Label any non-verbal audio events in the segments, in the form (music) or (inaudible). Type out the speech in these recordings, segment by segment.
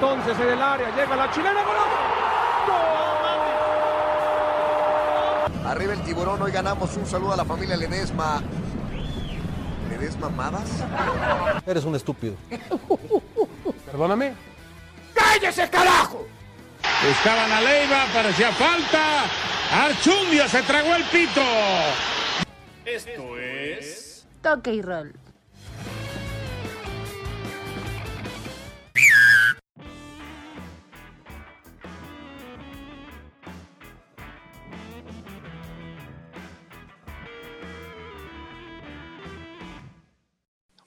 entonces en el área, llega la chilena, Arriba el tiburón, hoy ganamos un saludo a la familia Ledesma. ¿Ledesma Madas? Eres un estúpido. Perdóname. ¡Cállese, carajo! Estaban a Leiva, parecía falta. Archundia se tragó el pito. Esto es. Toque y roll.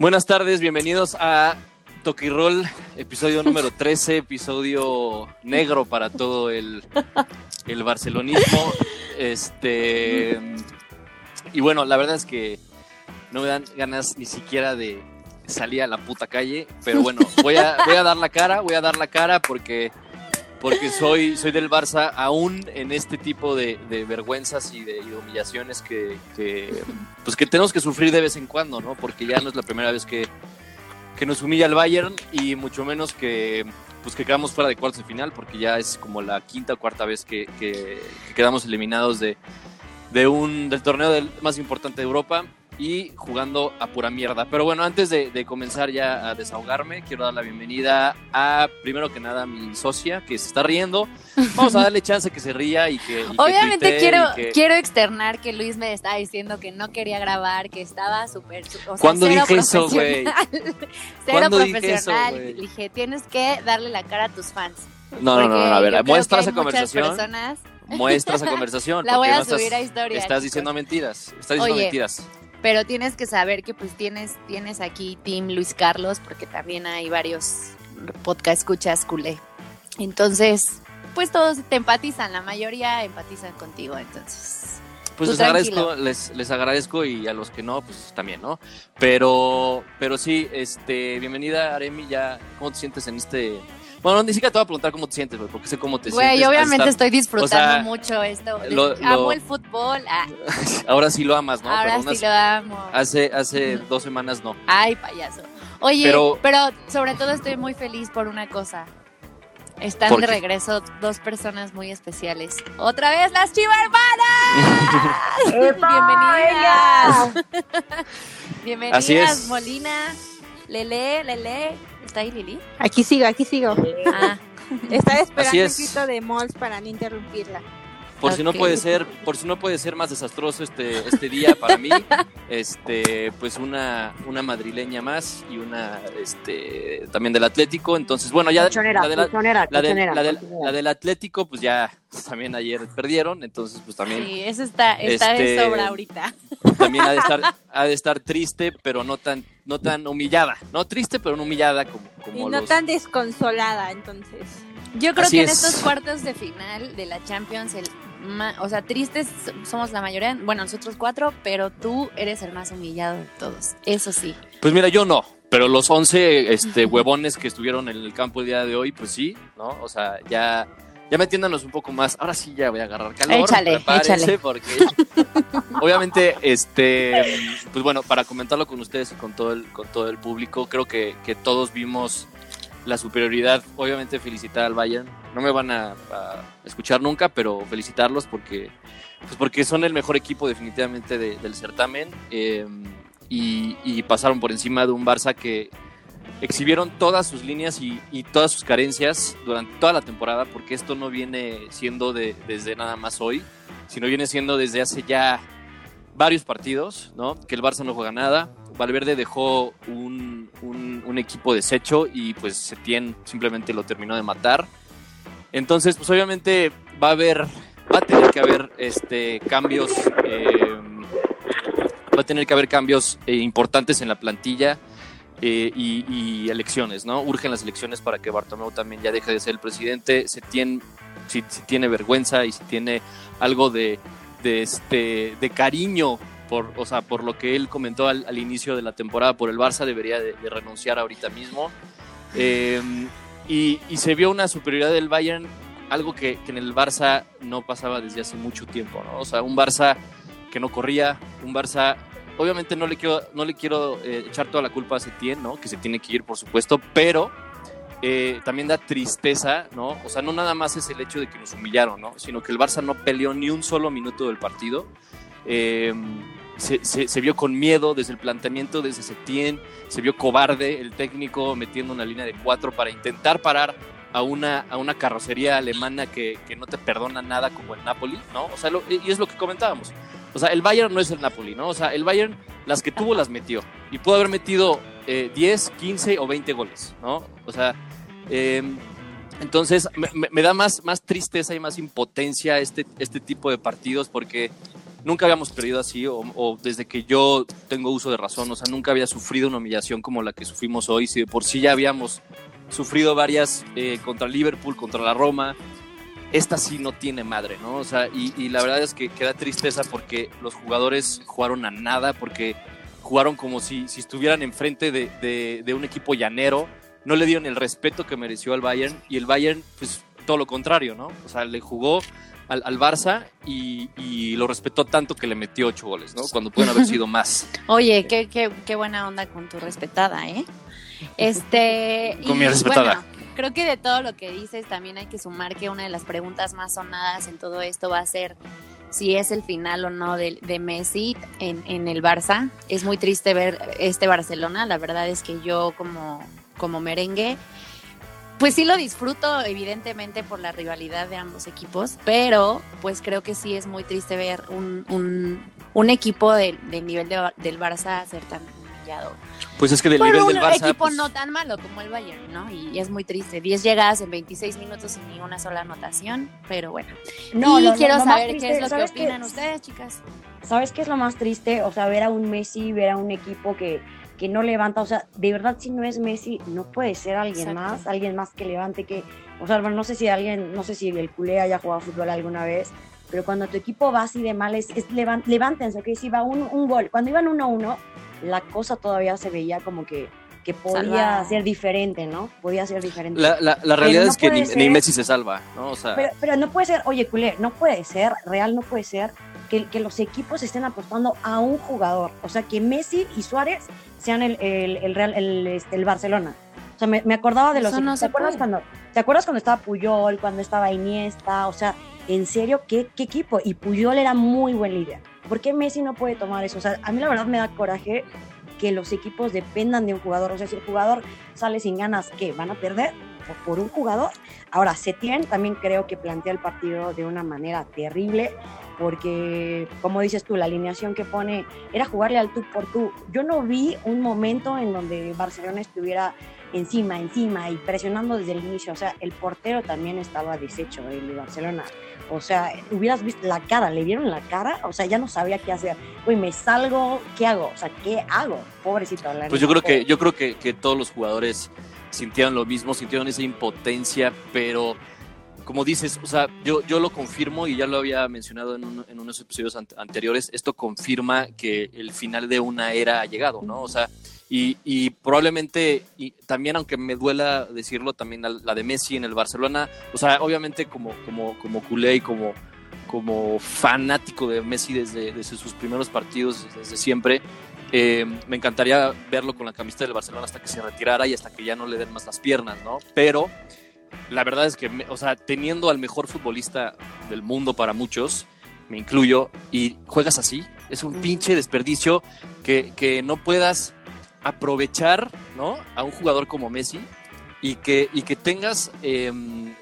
Buenas tardes, bienvenidos a Roll, episodio (laughs) número 13, episodio negro para todo el, el barcelonismo. Este. Y bueno, la verdad es que no me dan ganas ni siquiera de salir a la puta calle, pero bueno, voy a, voy a dar la cara, voy a dar la cara porque, porque soy, soy del Barça, aún en este tipo de, vergüenzas y de, humillaciones que, pues que tenemos que sufrir de vez en cuando, ¿no? Porque ya no es la primera vez que, nos humilla el Bayern y mucho menos que pues que quedamos fuera de cuartos de final porque ya es como la quinta o cuarta vez que, que- que quedamos eliminados de un del torneo del- más importante de Europa y jugando a pura mierda. Pero bueno, antes de, de comenzar ya a desahogarme, quiero dar la bienvenida a, primero que nada, a mi socia que se está riendo. Vamos a darle (laughs) chance que se ría y que... y Obviamente quiero, y que- quiero externar que Luis me estaba diciendo que no quería grabar, que estaba súper... O sea, ¿Cuándo dije eso, güey? profesional. (laughs) cero ¿Cuándo dije eso, profesional. dije, tienes que darle la cara a tus fans. No, no, no, no, a ver, muestra esa conversación. personas- Muestra esa (laughs) conversación. La voy a no estás- subir a historia, Estás chicos. diciendo mentiras. Estás diciendo Oye, mentiras. Pero tienes que saber que pues tienes, tienes aquí Team Luis Carlos, porque también hay varios podcast escuchas culé. Entonces, pues todos te empatizan, la mayoría empatizan contigo, entonces. Pues les agradezco, les, les agradezco y a los que no, pues también, ¿no? Pero, pero sí, este, bienvenida Aremi, ya, ¿cómo te sientes en este? Bueno, ni siquiera te voy a preguntar cómo te sientes, güey, porque sé cómo te Güey, sientes. yo al obviamente estar- estoy disfrutando o sea, mucho esto. lo- Amo lo- el fútbol. ah, (laughs) Ahora sí lo amas, ¿no? ahora Pero sí unas- lo amo. Hace, hace dos semanas no. Ay, payaso. Oye, Pero- pero, sobre todo estoy muy feliz por una cosa. Están ¿Por de regreso dos personas muy especiales. Otra vez las Chivas hermanas. (laughs) (laughs) Bienvenidas. Bienvenidas, Así es. Molina. Lele, Lele. ¿Está ahí Lili? Aquí sigo, aquí sigo. Ah, (laughs) Estaba esperando Así el es. grito de Mols para no interrumpirla. Por si no puede ser, por si no puede ser más desastroso este, este día para mí, (laughs) este, pues una, una madrileña más y una, este, también del Atlético. Entonces, bueno, ya la, de la- colchonera, la del, colchonera, la del- colchonera. la del Atlético, pues ya también ayer perdieron, entonces pues también, sí, eso está, está de Este, sobra ahorita. También ha de estar, ha de estar triste, pero no tan, no tan humillada, no triste, pero no humillada como, como Y no los- tan desconsolada, entonces. Yo creo Así que en es. estos cuartos de final de la Champions, el ma- o sea, tristes somos la mayoría, bueno, nosotros cuatro, pero tú eres el más humillado de todos. Eso sí. Pues mira, yo no, pero los 11 este, (laughs) huevones que estuvieron en el campo el día de hoy, pues sí, ¿no? O sea, ya, ya metiéndonos un poco más. Ahora sí ya voy a agarrar calor. Échale, échale. Porque (laughs) obviamente, este, pues bueno, para comentarlo con ustedes y con todo el, con todo el público, creo que, que todos vimos la superioridad. Obviamente felicitar al Bayern. No me van a, a escuchar nunca, pero felicitarlos porque, pues porque son el mejor equipo definitivamente de- del certamen. eh, y, y pasaron por encima de un Barça que exhibieron todas sus líneas y, todas sus carencias durante toda la temporada, porque esto no viene siendo de, desde nada más hoy, sino viene siendo desde hace ya varios partidos, ¿no? Que el Barça no juega nada. Valverde dejó un, un- un equipo deshecho y pues Setién simplemente lo terminó de matar. Entonces, pues obviamente va a haber, va a tener que haber este, cambios, eh, va a tener que haber cambios eh, importantes en la plantilla eh, y, elecciones, ¿no? Urgen las elecciones para que Bartomeu también ya deje de ser el presidente. Se tiene, si, si tiene vergüenza y si tiene algo de, este, de cariño por, o sea, por lo que él comentó al, inicio de la temporada por el Barça, debería de, renunciar ahorita mismo. Eh, y, se vio una superioridad del Bayern, algo que en el Barça no pasaba desde hace mucho tiempo, ¿no? O sea, un Barça que no corría, un Barça obviamente no le quiero, no le quiero eh, echar toda la culpa a Setién, ¿no? Que se tiene que ir, por supuesto, pero eh, también da tristeza, ¿no? O sea, no nada más es el hecho de que nos humillaron, ¿no? Sino que el Barça no peleó ni un solo minuto del partido. Eh, se, vio con miedo desde el planteamiento, desde Setién, se vio cobarde el técnico metiendo una línea de cuatro para intentar parar a una, a una carrocería alemana que, que no te perdona nada como el Napoli, ¿no? O sea, y es lo que comentábamos. O sea, el Bayern no es el Napoli, ¿no? O sea, el Bayern las que tuvo las metió y pudo haber metido eh, 10, 15 o 20 goles, ¿no? O sea, eh, entonces me, da más, más tristeza y más impotencia este, este tipo de partidos porque nunca habíamos perdido así o, o desde que yo tengo uso de razón, o sea, nunca había sufrido una humillación como la que sufrimos hoy, si de por sí ya habíamos sufrido varias eh, contra Liverpool, contra la Roma, esta sí no tiene madre, ¿no? O sea, y, y la verdad es que queda tristeza porque los jugadores jugaron a nada, porque jugaron como si, si estuvieran enfrente de, de, de un equipo llanero, no le dieron el respeto que mereció al Bayern y el Bayern, pues todo lo contrario, ¿no? O sea, le jugó al, al Barça y, y lo respetó tanto que le metió ocho goles, ¿no? Cuando pueden haber sido más. (laughs) Oye, qué, qué, qué buena onda con tu respetada, ¿eh? Este. Con mi respetada. bueno, creo que de todo lo que dices también hay que sumar que una de las preguntas más sonadas en todo esto va a ser si es el final o no de, de Messi en, el Barça. Es muy triste ver este Barcelona. La verdad es que yo como, como merengue, pues sí lo disfruto evidentemente por la rivalidad de ambos equipos, pero pues creo que sí es muy triste ver un, un, un equipo del del nivel de- del Barça ser tan Pues es que del Por nivel un del Barça. equipo pues, no tan malo como el Bayern, ¿no? Y es muy triste. 10 llegadas en 26 minutos sin ni una sola anotación, pero bueno. No, y lo- quiero lo saber triste, qué es lo que opinan ustedes, chicas. ¿Sabes qué es lo más triste? O sea, ver a un Messi, ver a un equipo que, que no levanta. O sea, de verdad, si no es Messi, no puede ser alguien Exacto. más, alguien más que levante. que O sea, bueno, no sé si alguien, no sé si el culé haya jugado fútbol alguna vez, pero cuando tu equipo va así de mal, es, es levántense, ok, si va un, un gol. Cuando iban 1-1, la cosa todavía se veía como que, que podía Salvada. ser diferente, ¿no? Podía ser diferente. La, la, la realidad no es que ni, ser- ni Messi se salva, ¿no? O sea, Pero, pero no puede ser, oye, culé, no puede ser, real no puede ser que, que los equipos estén apostando a un jugador. O sea, que Messi y Suárez sean el, el, el Real, el, este, el Barcelona. O sea, me, me acordaba de los no ¿Te acuerdas, cuando, ¿Te acuerdas cuando estaba Puyol, cuando estaba Iniesta? O sea, en serio, ¿qué, qué equipo? Y Puyol era muy buen líder. ¿Por qué Messi no puede tomar eso? O sea, a mí la verdad me da coraje que los equipos dependan de un jugador. O sea, si el jugador sale sin ganas, ¿qué? ¿Van a perder por, un jugador? Ahora, Setién también creo que plantea el partido de una manera terrible, porque, como dices tú, la alineación que pone era jugarle al tú por tú. Yo no vi un momento en donde Barcelona estuviera encima, encima y presionando desde el inicio. O sea, el portero también estaba deshecho, el de Barcelona. O sea, hubieras visto la cara, le vieron la cara, o sea, ya no sabía qué hacer. Uy, me salgo, ¿qué hago? O sea, ¿qué hago? Pobrecito. la Pues yo creo que, yo creo que, que todos los jugadores sintieron lo mismo, sintieron esa impotencia, pero como dices, o sea, yo, yo lo confirmo y ya lo había mencionado en, un- en unos episodios an- anteriores, esto confirma que el final de una era ha llegado, ¿no? O sea, y, y probablemente, y también aunque me duela decirlo, también la, la de Messi en el Barcelona, o sea, obviamente como, como, como culé y como, como fanático de Messi desde, desde sus primeros partidos, desde siempre, eh, me encantaría verlo con la camiseta del Barcelona hasta que se retirara y hasta que ya no le den más las piernas, ¿no? Pero la verdad es que, o sea, teniendo al mejor futbolista del mundo para muchos, me incluyo, y juegas así, es un pinche desperdicio que, que no puedas aprovechar, ¿no? A un jugador como Messi y que, y que tengas eh,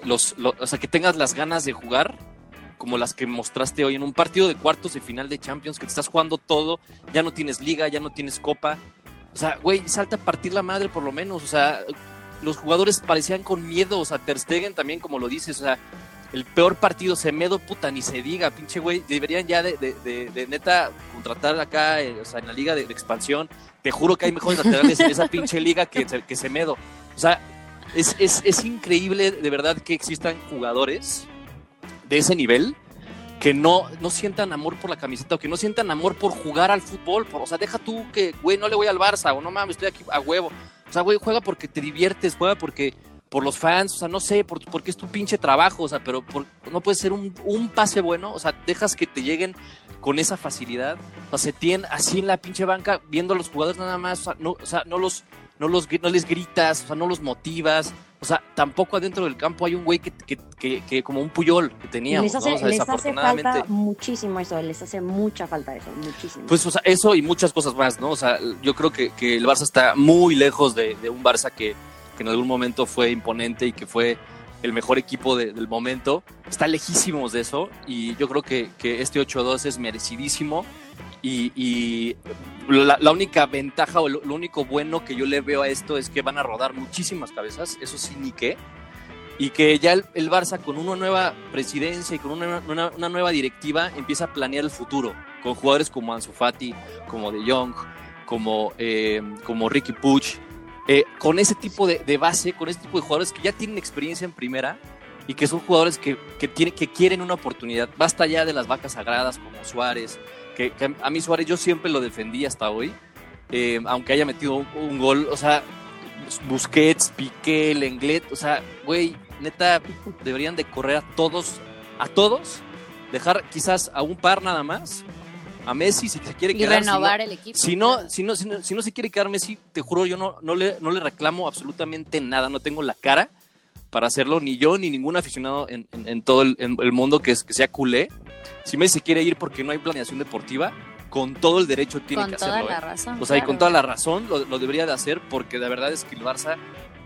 los, lo- o sea, que tengas las ganas de jugar como las que mostraste hoy en un partido de cuartos de final de Champions, que te estás jugando todo, ya no tienes liga, ya no tienes copa. O sea, güey, salta a partir la madre por lo menos. O sea, los jugadores parecían con miedo. O sea, Ter Stegen también, como lo dices, o sea, el peor partido, Semedo, puta, ni se diga, pinche güey. Deberían ya de, de, neta contratar acá, eh, o sea, en la liga de, de expansión. Te juro que hay mejores laterales en esa pinche liga que, que Semedo. O sea, es, es, es increíble de verdad que existan jugadores de ese nivel que no, no sientan amor por la camiseta o que no sientan amor por jugar al fútbol. Por- o sea, deja tú que, güey, no le voy al Barça o no mames, estoy aquí a huevo. O sea, güey, juega porque te diviertes, juega porque por los fans, o sea, no sé, por, porque es tu pinche trabajo, o sea, pero por- no puede ser un, un pase bueno, o sea, dejas que te lleguen con esa facilidad. O sea, se tienen así en la pinche banca viendo a los jugadores nada más, o sea, no, o sea, no los, no los, no les gritas, o sea, no los motivas. O sea, tampoco adentro del campo hay un güey que, que, que, que como un puyol que teníamos, les hace, ¿no? O sea, les hace desafortunadamente. falta muchísimo eso, les hace mucha falta eso, muchísimo. Pues o sea, eso y muchas cosas más, ¿no? O sea, yo creo que, que el Barça está muy lejos de, de un Barça que, que, en algún momento fue imponente y que fue el mejor equipo de, del momento. Está lejísimos de eso y yo creo que, que este 8-2 es merecidísimo. Y, y la, la, única ventaja o lo, lo, único bueno que yo le veo a esto es que van a rodar muchísimas cabezas, eso sí ni qué. Y que ya el, el Barça con una nueva presidencia y con una, una, una, nueva directiva empieza a planear el futuro, con jugadores como Ansu Fati, como De Jong, como, eh, como Ricky Puig, eh, con ese tipo de, base, con ese tipo de jugadores que ya tienen experiencia en primera y que son jugadores que, que, tiene, que quieren una oportunidad. Basta ya de las vacas sagradas como Suárez, que a mí Suárez yo siempre lo defendí hasta hoy, eh, aunque haya metido un, un, gol, o sea, Busquets, Piqué, Lenglet, o sea, güey, neta, deberían de correr a todos, a todos, dejar quizás a un par nada más, a Messi si se quiere y quedar. renovar si no, el equipo. Si no, si no, si no, si no se quiere quedar Messi, te juro, yo no, no, le, no le reclamo absolutamente nada, no tengo la cara para hacerlo, ni yo ni ningún aficionado en, en, en todo el, en el, mundo que, es, que sea culé. Si Messi quiere ir porque no hay planeación deportiva, con todo el derecho tiene con que toda hacerlo. La ¿eh? razón, o sea, claro. y con toda la razón lo, lo, debería de hacer porque la verdad es que el Barça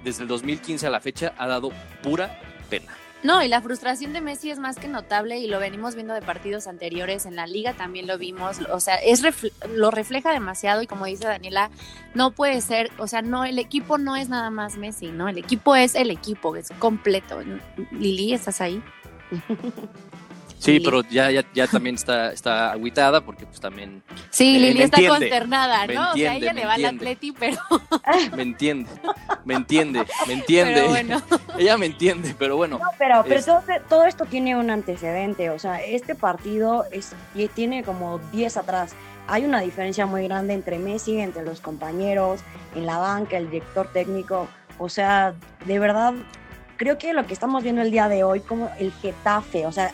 desde el 2015 a la fecha ha dado pura pena. No, y la frustración de Messi es más que notable y lo venimos viendo de partidos anteriores, en la liga también lo vimos, o sea, es lo refleja demasiado y como dice Daniela, no puede ser, o sea, no, el equipo no es nada más Messi, ¿no? El equipo es el equipo, es completo. Lili, ¿estás ahí? (laughs) Sí, Lili. pero ya, ya, ya también está, está agüitada porque pues también... Sí, eh, Lili está entiende, consternada, ¿no? Entiende, o sea, ella le va al Atleti, pero... (laughs) Me entiende, me entiende, me entiende. Pero bueno. (laughs) ella me entiende, pero bueno. No, pero, pero es... todo, todo, esto tiene un antecedente, o sea, este partido es, tiene como 10 atrás. Hay una diferencia muy grande entre Messi, entre los compañeros, en la banca, el director técnico. O sea, de verdad, creo que lo que estamos viendo el día de hoy, como el Getafe, o sea,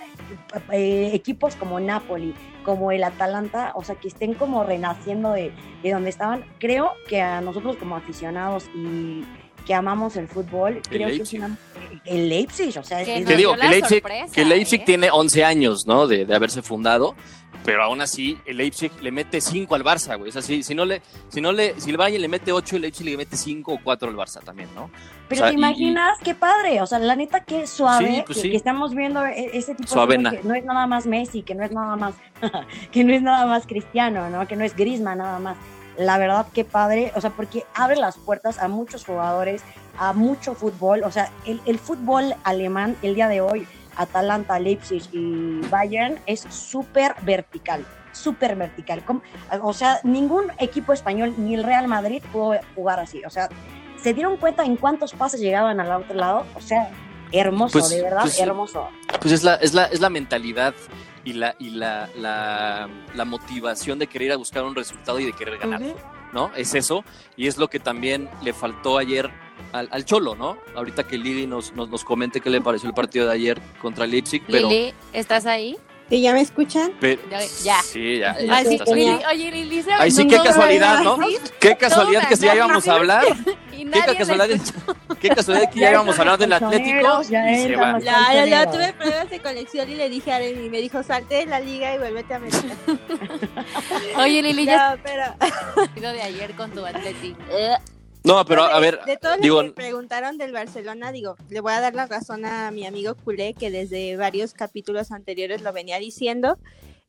eh, equipos como Napoli, como el Atalanta, o sea, que estén como renaciendo de, de, donde estaban, creo que a nosotros como aficionados y que amamos el fútbol, el creo Leipzig. que es una, el Leipzig, o sea, que es, te digo que Leipzig, sorpresa, que Leipzig ¿eh? tiene 11 años, ¿no? De, de, haberse fundado, pero aún así el Leipzig le mete 5 al Barça, güey. O sea, si, si, no le, si no le, si el Bayern le mete 8, el Leipzig le mete 5 o 4 al Barça también, ¿no? Pero o sea, te imaginas, y, qué padre, o sea, la neta qué suave sí, pues que, sí. que, estamos viendo e, ese tipo Suavena. de que no es nada más Messi, que no es nada más, (laughs) que no es nada más Cristiano, ¿no? Que no es Griezmann nada más. La verdad qué padre, o sea, porque abre las puertas a muchos jugadores, a mucho fútbol, o sea, el, el fútbol alemán el día de hoy, Atalanta, Leipzig y Bayern es súper vertical súper vertical. O sea, ningún equipo español, ni el Real Madrid pudo jugar así. O sea, se dieron cuenta en cuántos pases llegaban al otro lado. O sea, hermoso, pues, de verdad, pues, hermoso. Pues es la, es la, es la mentalidad y la, y la, la, la, motivación de querer ir a buscar un resultado y de querer ganar. Uh -huh. ¿No? Es eso. Y es lo que también le faltó ayer al, al Cholo, ¿no? Ahorita que Lili nos, nos, nos, comente qué le pareció el partido de ayer contra Leipzig. Pero... Lili, ¿estás ahí? ¿Sí, ¿Ya me escuchan? Pero, ya. Sí, ya. ya Ay, sí, Lili, oye, Lili, se Ay, sí, qué casualidad, ¿no? Qué casualidad que ya íbamos a hablar. qué casualidad, qué casualidad que ya íbamos a hablar del Atlético. Ya, y se va. ya, ya, ya, tuve pruebas de conexión y le dije a y me dijo, salte de la liga y vuélvete a meter. (laughs) Oye, Lili, ya. No, pero. partido de ayer con tu Atlético. No, pero a ver, de todo digo, lo que preguntaron del Barcelona, digo, le voy a dar la razón a mi amigo Culé, que desde varios capítulos anteriores lo venía diciendo,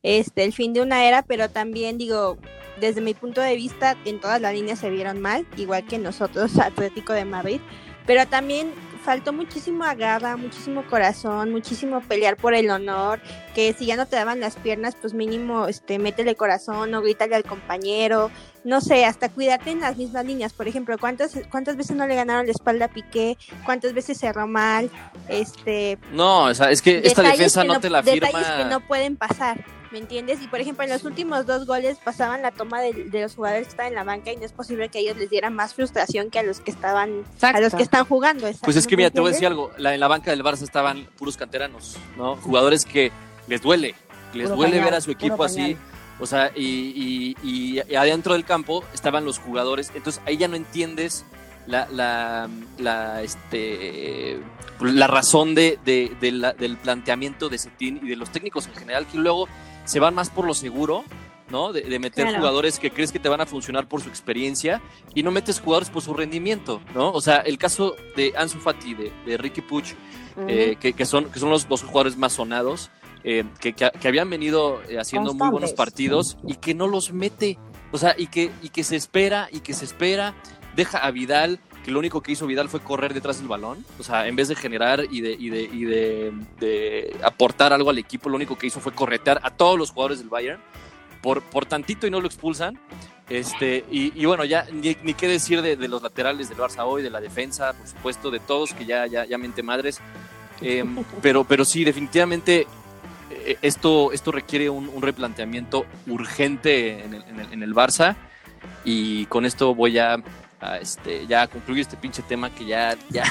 este, el fin de una era, pero también digo, desde mi punto de vista, en todas las líneas se vieron mal, igual que nosotros, (laughs) Atlético de Madrid, pero también faltó muchísimo agarra, muchísimo corazón, muchísimo pelear por el honor, que si ya no te daban las piernas, pues mínimo este métele corazón o grítale al compañero, no sé, hasta cuidarte en las mismas líneas. Por ejemplo, ¿cuántas cuántas veces no le ganaron la espalda a Piqué? ¿Cuántas veces cerró mal? Este No, o sea, es que esta defensa no, no te la firma. Detalles que no pueden pasar. ¿Me entiendes? Y por ejemplo, en los últimos dos goles pasaban la toma de, de, los jugadores que estaban en la banca y no es posible que a ellos les diera más frustración que a los que estaban, Exacto. a los que están jugando. Exacto. Pues es que ¿No mira, te voy a decir algo, la, en la banca del Barça estaban puros canteranos, ¿no? Jugadores que les duele, les Puro duele pañal, ver a su equipo así. O sea, y, y- y- y adentro del campo estaban los jugadores. Entonces ahí ya no entiendes la, la, la, este, la razón de, de- de la- del planteamiento de Setín y de los técnicos en general, que luego se van más por lo seguro, ¿no? De, de meter Claro. jugadores que crees que te van a funcionar por su experiencia y no metes jugadores por su rendimiento, ¿no? O sea, el caso de Ansu Fati, de, de Ricky Puch, eh, que, que son, que son los dos jugadores más sonados, eh, que, que- que habían venido eh, haciendo muy buenos partidos y que no los mete. O sea, y que, y que se espera, y que se espera, deja a Vidal, que lo único que hizo Vidal fue correr detrás del balón. O sea, en vez de generar y de, y de, y de, de aportar algo al equipo, lo único que hizo fue corretear a todos los jugadores del Bayern. Por, por tantito y no lo expulsan. Este, y, y bueno, ya ni, ni qué decir de, de los laterales del Barça hoy, de la defensa, por supuesto, de todos, que ya, ya, ya mente madres. Eh, (laughs) pero, pero sí, definitivamente eh, esto, esto requiere un, un replanteamiento urgente en el, en, el, en el Barça. Y con esto voy a, a, este, ya concluir este pinche tema que ya, ya.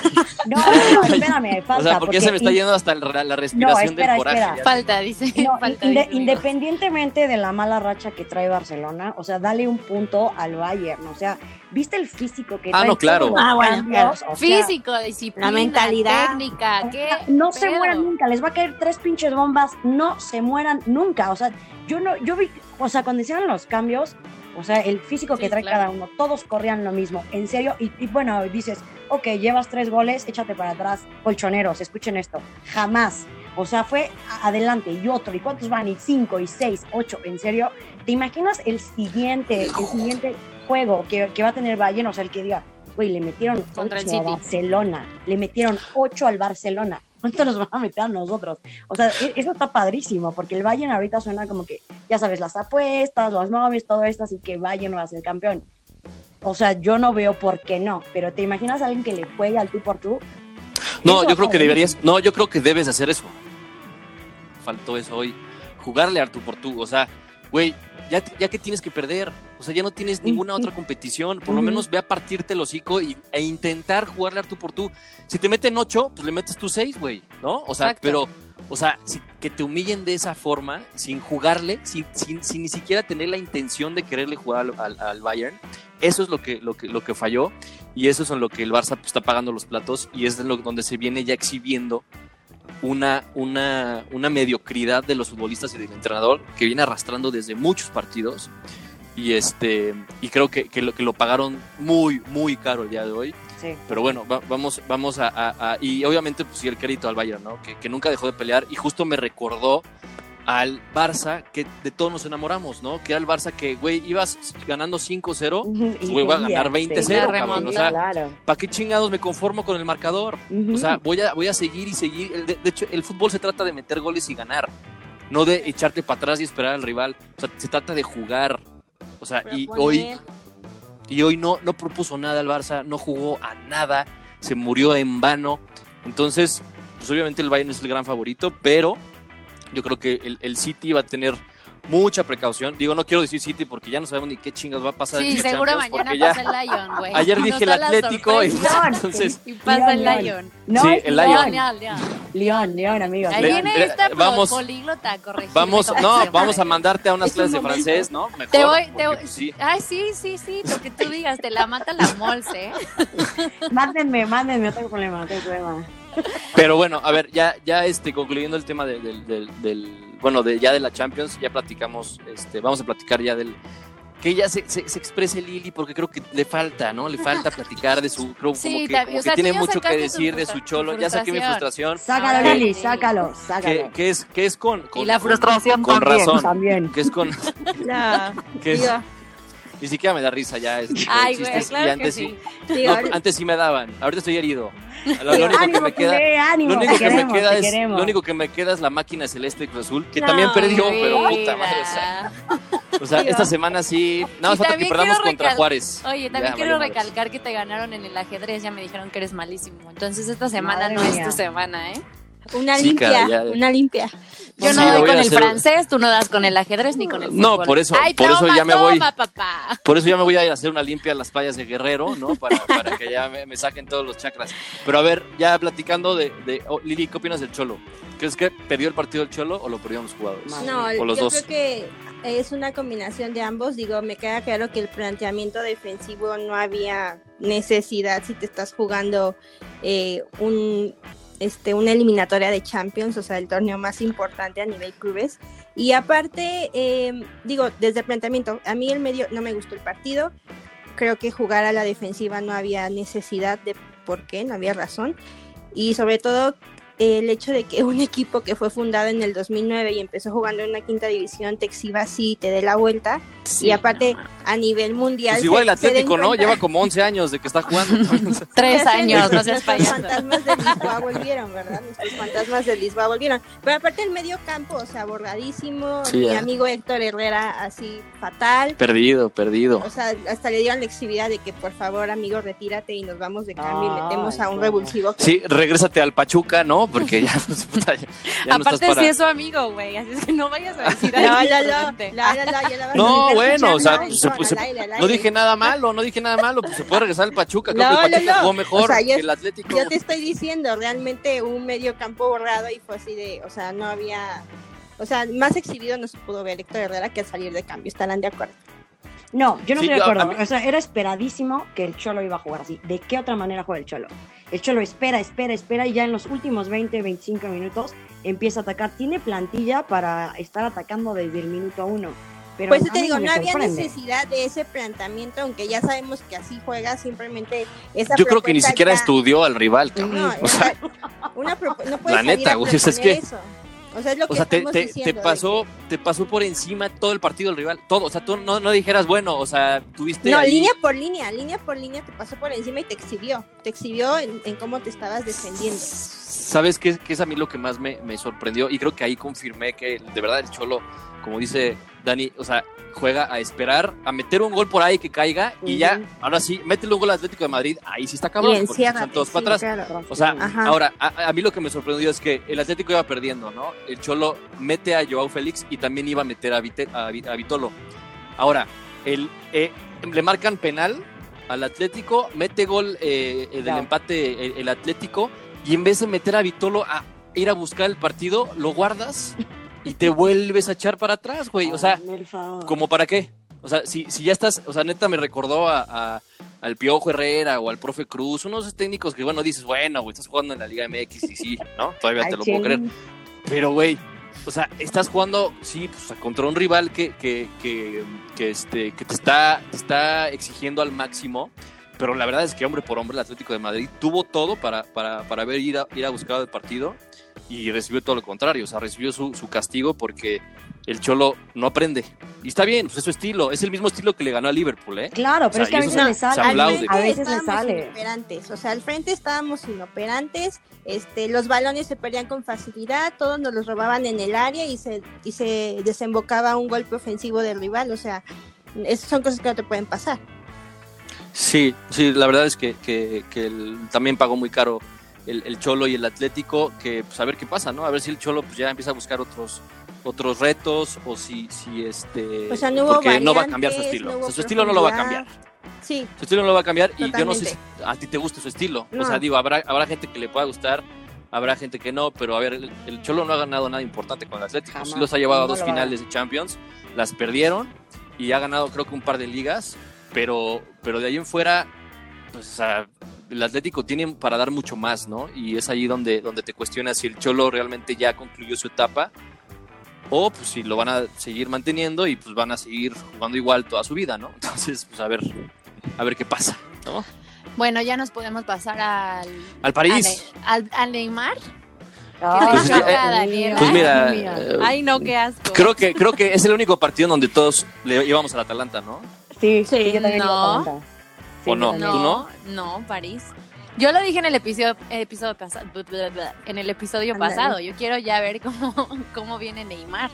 No, (laughs) no, no, espérame, falta. o sea, porque, ya se me está yendo hasta la, la respiración espera, del coraje. espera. Falta, dice. No, falta, inde- dice, independientemente de la mala racha que trae Barcelona, o sea, dale un punto al Bayern, o sea, ¿viste el físico que Ah, trae no, claro. Ah, bueno, cambios? O sea, Físico, disciplina, la mentalidad. técnica, ¿qué? no se mueran nunca, les va a caer tres pinches bombas, no se mueran nunca, o sea, yo no, yo vi, o sea, cuando hicieron los cambios, o sea, el físico Sí, que trae claro. cada uno, todos corrían lo mismo, en serio, y, y bueno, dices, ok, llevas tres goles, échate para atrás, colchoneros, escuchen esto, jamás, o sea, fue adelante y otro, ¿y cuántos van? Y cinco, y seis, ocho, en serio, ¿te imaginas el siguiente, el siguiente juego que, que va a tener Bayern, o sea, el que diga, güey, le metieron Contra el ocho a City. Barcelona, le metieron ocho al Barcelona, ¿cuánto nos van a meter a nosotros? O sea, e- eso está padrísimo, porque el Bayern ahorita suena como que, ya sabes, las apuestas, los móviles, todo esto, así que Bayern va a ser campeón. O sea, yo no veo por qué no, pero ¿te imaginas a alguien que le juegue al tú por tú? No, yo creo que deberías, no, yo creo que debes hacer eso. Faltó eso hoy. Jugarle a tu por tú. O sea, güey, ya, ya que tienes que perder. O sea, ya no tienes ninguna otra competición. Por lo menos ve a partirte el hocico y, e intentar jugarle a tu por tú. Si te meten ocho, pues le metes tú seis, güey, ¿no? O sea, Exacto. pero, o sea, si- que te humillen de esa forma, sin jugarle, sin, sin, sin ni siquiera tener la intención de quererle jugar al, al- al Bayern, eso es lo que, lo que, lo que falló. Y eso es en lo que el Barça pues, está pagando los platos y es de lo, donde se viene ya exhibiendo una, una, una mediocridad de los futbolistas y del entrenador que viene arrastrando desde muchos partidos. Y este y creo que, que lo, que lo pagaron muy, muy caro el día de hoy. Sí. Pero bueno, va- vamos, vamos a, a- a- Y obviamente, pues sí, el crédito al Bayern, ¿no? Que, que nunca dejó de pelear y justo me recordó al Barça que de todos nos enamoramos, ¿no? Que era el Barça que, güey, ibas ganando 5-0. (laughs) Y güey, voy a ganar seguía, 20-0, seguía, cabrón, o sea, claro. ¿Para qué chingados me conformo con el marcador? O sea, voy a, voy a seguir y seguir. El- De, de hecho, el fútbol se trata de meter goles y ganar, no de echarte para atrás y esperar al rival. O sea, se trata de jugar. O sea, y hoy, y hoy no, no propuso nada el Barça, no jugó a nada, se murió en vano. Entonces, pues obviamente el Bayern es el gran favorito, pero yo creo que el, el City va a tener mucha precaución. Digo, no quiero decir City porque ya no sabemos ni qué chingas va a pasar. Sí, seguro mañana ya- pasa el Lion, (laughs) güey. Ayer Nos dije el Atlético y (laughs) entonces Y pasa el Lion. No, Sí, el León. Lion. León, León. Amigos. Ahí viene esta vamos- políglota corregir. Vamos, no, vamos a mandarte a unas Es un clases de francés, ¿no? Mejor. Te voy, te voy. pues, sí. Ay, sí, sí, sí, lo que tú digas, te la mata la mols, ¿eh? (laughs) Mándenme, mándenme, no tengo problema, no tengo problema. Pero bueno, a ver, ya, ya este, concluyendo el tema de- del, del, del- bueno, de, ya de la Champions, ya platicamos, este, vamos a platicar ya del, que ya se, se, se exprese Lili, porque creo que le falta, ¿no? Le falta (laughs) platicar de su, creo Sí, como que, también, como o sea, que tiene mucho que decir de su cholo, ya saqué mi frustración. Sácalo, Lili, sácalo, que, sácalo. que es, que es con, con- Y la con- frustración con también. razón, También. que es con, (laughs) que es- ni siquiera me da risa ya, es, Ay, güey, y que antes sí. digo, No, antes sí me daban, ahorita estoy herido. Lo, lo único que me queda, lo único que me es, queremos. lo único que me queda es la máquina celeste Cruz Azul, que No, también perdió, pero puta madre, o sea, o sea, Digo. esta semana sí, nada más Y falta que perdamos contra Juárez. Oye, también Ya, quiero recalcar que te ganaron en el ajedrez. Ya me dijeron que eres malísimo. Entonces, esta semana Madre no mía. es tu semana, ¿eh? Una Sí, limpia, cara, ya- una limpia. Yo no doy con el hacer. francés, tú no das con el ajedrez ni con el fútbol. No, por eso- Ay, por eso ya me voy. papá. Por eso ya me voy a ir a hacer una limpia a las playas de Guerrero, ¿no? Para, para que ya me, me saquen todos los chakras. Pero a ver, ya platicando de, de oh, Lili, ¿qué opinas del Cholo? ¿Crees que perdió el partido el Cholo o lo perdieron los jugadores? No, o los yo dos. creo que es una combinación de ambos. Digo, me queda claro que el planteamiento defensivo no había necesidad si te estás jugando eh, un este una eliminatoria de Champions, o sea, el torneo más importante a nivel clubes. Y aparte, eh, digo, desde el planteamiento, a mí el medio no me gustó el partido. Creo que jugar a la defensiva no había necesidad de por qué, no había razón. Y sobre todo el hecho de que un equipo que fue fundado en el 2009 y empezó jugando en una quinta división te exhiba así, te dé la vuelta. Sí, y aparte, no. a nivel mundial. Pues igual el Atlético, ¿no? Lleva como 11 años de que está jugando. (laughs) Tres años, no nuestros seas payaso. fantasmas de Lisboa volvieron, ¿verdad? Nuestros fantasmas de Lisboa volvieron. Pero aparte el medio campo, o sea, borradísimo. Sí, mi ya. amigo Héctor Herrera así fatal. perdido, perdido. O sea, hasta le dieron la exhibida de que por favor, amigo, retírate y nos vamos de cambio y Ay, metemos a un no. revulsivo. que- Sí, regrésate al Pachuca, ¿no? Porque ya, pues, puta, ya- ya no estás Aparte para... sí es su amigo, güey, así es que no vayas a decir No, algo no, no, no, no, no, ya la vas a No, bueno, o sea, pues, se- no, se- aire, no dije nada malo, no dije nada malo, pues se puede regresar al Pachuca, creo No, que el no, Pachuca no. jugó mejor O sea, yo- que el Atlético. Yo te estoy diciendo, realmente un medio campo borrado y fue así de, o sea, no había, o sea, más exhibido no se pudo ver Héctor Herrera que al salir de cambio, estarán de acuerdo. No, yo no Sí, estoy de acuerdo. mí- O sea, era esperadísimo que el Cholo iba a jugar así. ¿De qué otra manera juega el Cholo? El Cholo espera, espera, espera y ya en los últimos 20, 25 minutos empieza a atacar. Tiene plantilla para estar atacando desde el minuto uno. Pero Pues te digo, no había necesidad de ese planteamiento, aunque ya sabemos que así juega, simplemente esa Yo creo que ni siquiera ya- estudió al rival, cabrón. No, O sea, (laughs) una propu- no puedes La neta, güey, es que- eso. O sea, es lo que O sea, te, te- te diciendo, de pasó, te pasó por encima todo el partido del rival, todo. O sea, tú no, no dijeras, bueno, o sea, tuviste No, ahí- línea por línea, línea por línea te pasó por encima y te exhibió. Te exhibió en, en cómo te estabas defendiendo. ¿Sabes qué, qué es a mí lo que más me, me sorprendió? Y creo que ahí confirmé que de verdad el Cholo, como dice Dani, o sea, juega a esperar, a meter un gol por ahí que caiga y ya, ahora sí, métele un gol al Atlético de Madrid, ahí sí está cabrón, porque están todos sí, para atrás. claro. O sea, Ajá. ahora, a, a mí lo que me sorprendió es que el Atlético iba perdiendo, ¿no? El Cholo mete a Joao Félix y también iba a meter a, Vite- a, Vi- a Vitolo. Ahora, el, eh, le marcan penal al Atlético, mete gol eh, eh, del Claro. empate el, el Atlético y en vez de meter a Vitolo a ir a buscar el partido, lo guardas (laughs) y te vuelves a echar para atrás, güey. O sea. ¿como para qué? O sea, si, si ya estás, o sea, neta me recordó a, a- al Piojo Herrera o al Profe Cruz, unos técnicos que, bueno, dices, bueno, güey, estás jugando en la Liga MX y sí, ¿no? Todavía te lo puedo creer. Pero, güey, o sea, estás jugando, sí, pues, contra un rival que, que, que, que, este, que te, está, te está exigiendo al máximo. Pero la verdad es que, hombre por hombre, el Atlético de Madrid tuvo todo para, para, para ver ir a, ir a buscar el partido y recibió todo lo contrario. O sea, recibió su, su castigo porque el Cholo no aprende. Y está bien, pues es su estilo. Es el mismo estilo que le ganó a Liverpool, ¿eh? Claro, pero O sea, es que a veces se- le se sale. A veces le estábamos sale. inoperantes, o sea, al frente estábamos inoperantes, este, los balones se perdían con facilidad, todos nos los robaban en el área y se, y se desembocaba un golpe ofensivo del rival, o sea, esas son cosas que no te pueden pasar. Sí, sí, la verdad es que, que, que el- también pagó muy caro el, el Cholo y el Atlético, que pues a ver qué pasa, ¿no? A ver si el Cholo pues ya empieza a buscar otros otros retos o si, si este... O sea, no porque no va a cambiar su estilo. no o sea, su estilo no lo va a cambiar. Sí, Su estilo no lo va a cambiar y yo no sé si a ti te gusta su estilo. O sea, digo, habrá, habrá gente que le pueda gustar, habrá gente que no, pero a ver, el, el Cholo no ha ganado nada importante con el Atlético. Jamás. Sí los ha llevado a dos finales de Champions, las perdieron y ha ganado creo que un par de ligas, pero, pero de ahí en fuera, pues o sea, el Atlético tiene para dar mucho más, ¿no? Y es ahí donde, donde te cuestionas si el Cholo realmente ya concluyó su etapa o pues si lo van a seguir manteniendo y pues van a seguir jugando igual toda su vida, ¿no? (laughs) Entonces, pues a ver, a ver qué pasa, ¿no? Bueno, ya nos podemos pasar al... Al París. Al, al- al Neymar. Ay, ¿Qué Pues, eh? Pues mira, eh, Ay, no, qué asco. creo que creo que es el único partido donde todos le íbamos al Atalanta, ¿no? Sí, Sí, sí, yo también no. ¿O no? yo también. ¿Tú No, no, París. Yo lo dije en el episodio, episodio pasado, en el episodio pasado. Yo quiero ya ver cómo, (laughs) cómo viene Neymar.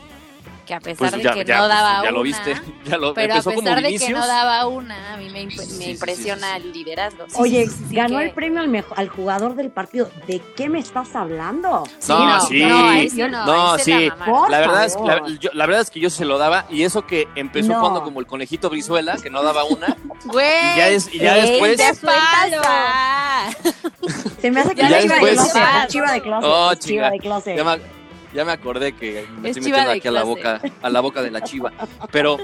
Que a pesar Pues de ya, que ya, no pues, daba ya lo una, viste. (laughs) Ya lo, pero a como pesar de que no daba una, a mí me, imp- Sí, sí, me sí, impresiona sí, sí. el liderazgo. Sí, Oye, sí, sí, sí, ganó que- el premio al, mejo- al jugador del partido. ¿De qué me estás hablando? Sí, No, no, sí. no, no, No, la sí. Por La verdad, es, la, yo- la verdad es que yo se lo daba y eso que empezó No. jugando como el conejito Brizuela, que no daba una. (laughs) Güey, Y ya, es, y ya ey, después... ya. Se me hace que Ya chiva de closet. Chiva de closet. Oh, chiva de closet. Ya me, acordé que me Es estoy metiendo aquí a la boca, a la boca de la chiva. Pero,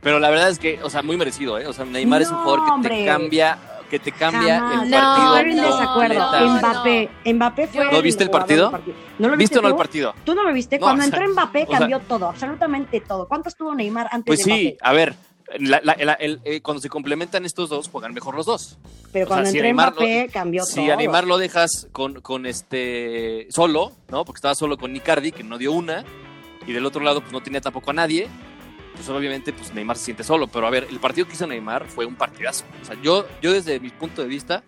pero la verdad es que, o sea, muy merecido, ¿eh? O sea, Neymar es un No, jugador que hombre. te cambia, que te cambia Jamás. el No, partido. En no, desacuerdo. no, Mbappé. Mbappé fue. ¿No viste el partido? ¿No lo ¿Viste viste o no el partido? Tú no lo viste. No, Cuando o sea, entró Mbappé o sea- cambió todo, absolutamente todo. ¿Cuántos tuvo Neymar antes Pues de sí, Mbappé? a ver, la- la- la- el- eh, cuando se complementan estos dos, juegan mejor los dos. Pero o cuando sea, si Mbappé cambió Si todo. a Neymar lo dejas con, con este solo, ¿no? Porque estaba solo con Icardi, que no dio una, y del otro lado pues no tenía tampoco a nadie, pues obviamente pues Neymar se siente solo. Pero a ver, el partido que hizo Neymar fue un partidazo. O sea, yo, yo desde mi punto de vista,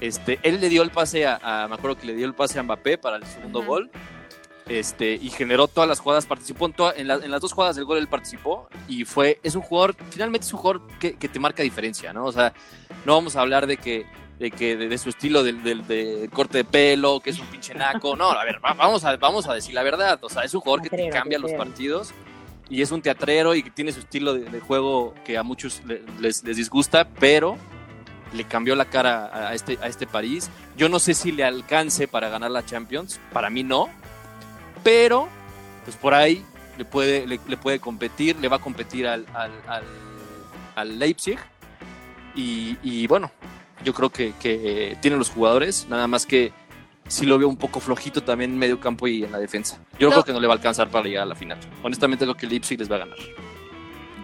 este, él le dio el pase a, a- me acuerdo que le dio el pase a Mbappé para el segundo gol. Este, y generó todas las jugadas, participó en, toda- en, la- en las dos jugadas del gol, él participó y fue, es un jugador, finalmente es un jugador que, que te marca diferencia, ¿no? O sea, no vamos a hablar de que, de que de, de su estilo del, del- del corte de pelo, que es un pinche naco, no, a ver, va- vamos a, vamos a decir la verdad, o sea, es un jugador que te cambia los partidos y es un teatrero y que tiene su estilo de, de juego que a muchos le- les, les disgusta, pero le cambió la cara a este, a este París. Yo no sé si le alcance para ganar la Champions, para mí no, pero pues por ahí le puede, le, le puede competir, le va a competir al, al, al- al Leipzig y, y bueno, yo creo que, que tiene los jugadores, nada más que sí lo veo un poco flojito también en medio campo y en la defensa. Yo No. creo que no le va a alcanzar para llegar a la final. Honestamente creo que el Leipzig les va a ganar.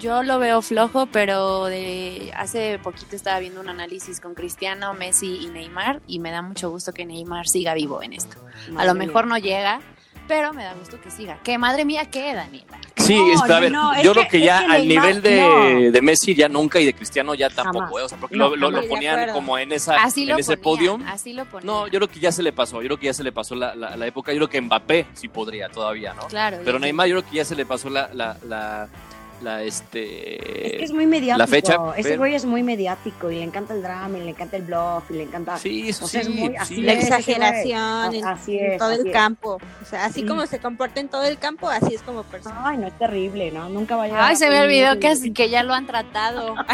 Yo lo veo flojo, pero de hace poquito estaba viendo un análisis con Cristiano, Messi y Neymar y me da mucho gusto que Neymar siga vivo en esto. A lo mejor no llega, pero me da gusto que siga. Que madre mía queda, Neymar. Sí, No, es- a ver, no, yo creo que ya que al nivel de, no. de Messi ya nunca y de Cristiano ya tampoco, eh, o sea, porque lo, lo- ponían como en esa Así en ese podium. así lo ponía. No, yo creo que ya se le pasó, yo creo que ya se le pasó la, la- la época, yo creo que Mbappé sí podría todavía, ¿no? Claro. Pero Neymar yo creo que ya se le pasó la, la, la, este... Es que es muy mediático. la fecha, Ese pero- güey es muy mediático y le encanta el drama y le encanta el bluff y le encanta. Sí, eso o sea, es sí, muy- así. La es, exageración en, Así en es, todo así el es. campo. O sea, así Sí. como se comporta en todo el campo, así es como persona. Ay, no, es terrible, ¿no? Nunca va a llegar. Ay, se me a- olvidó que, que ya lo han tratado. (laughs)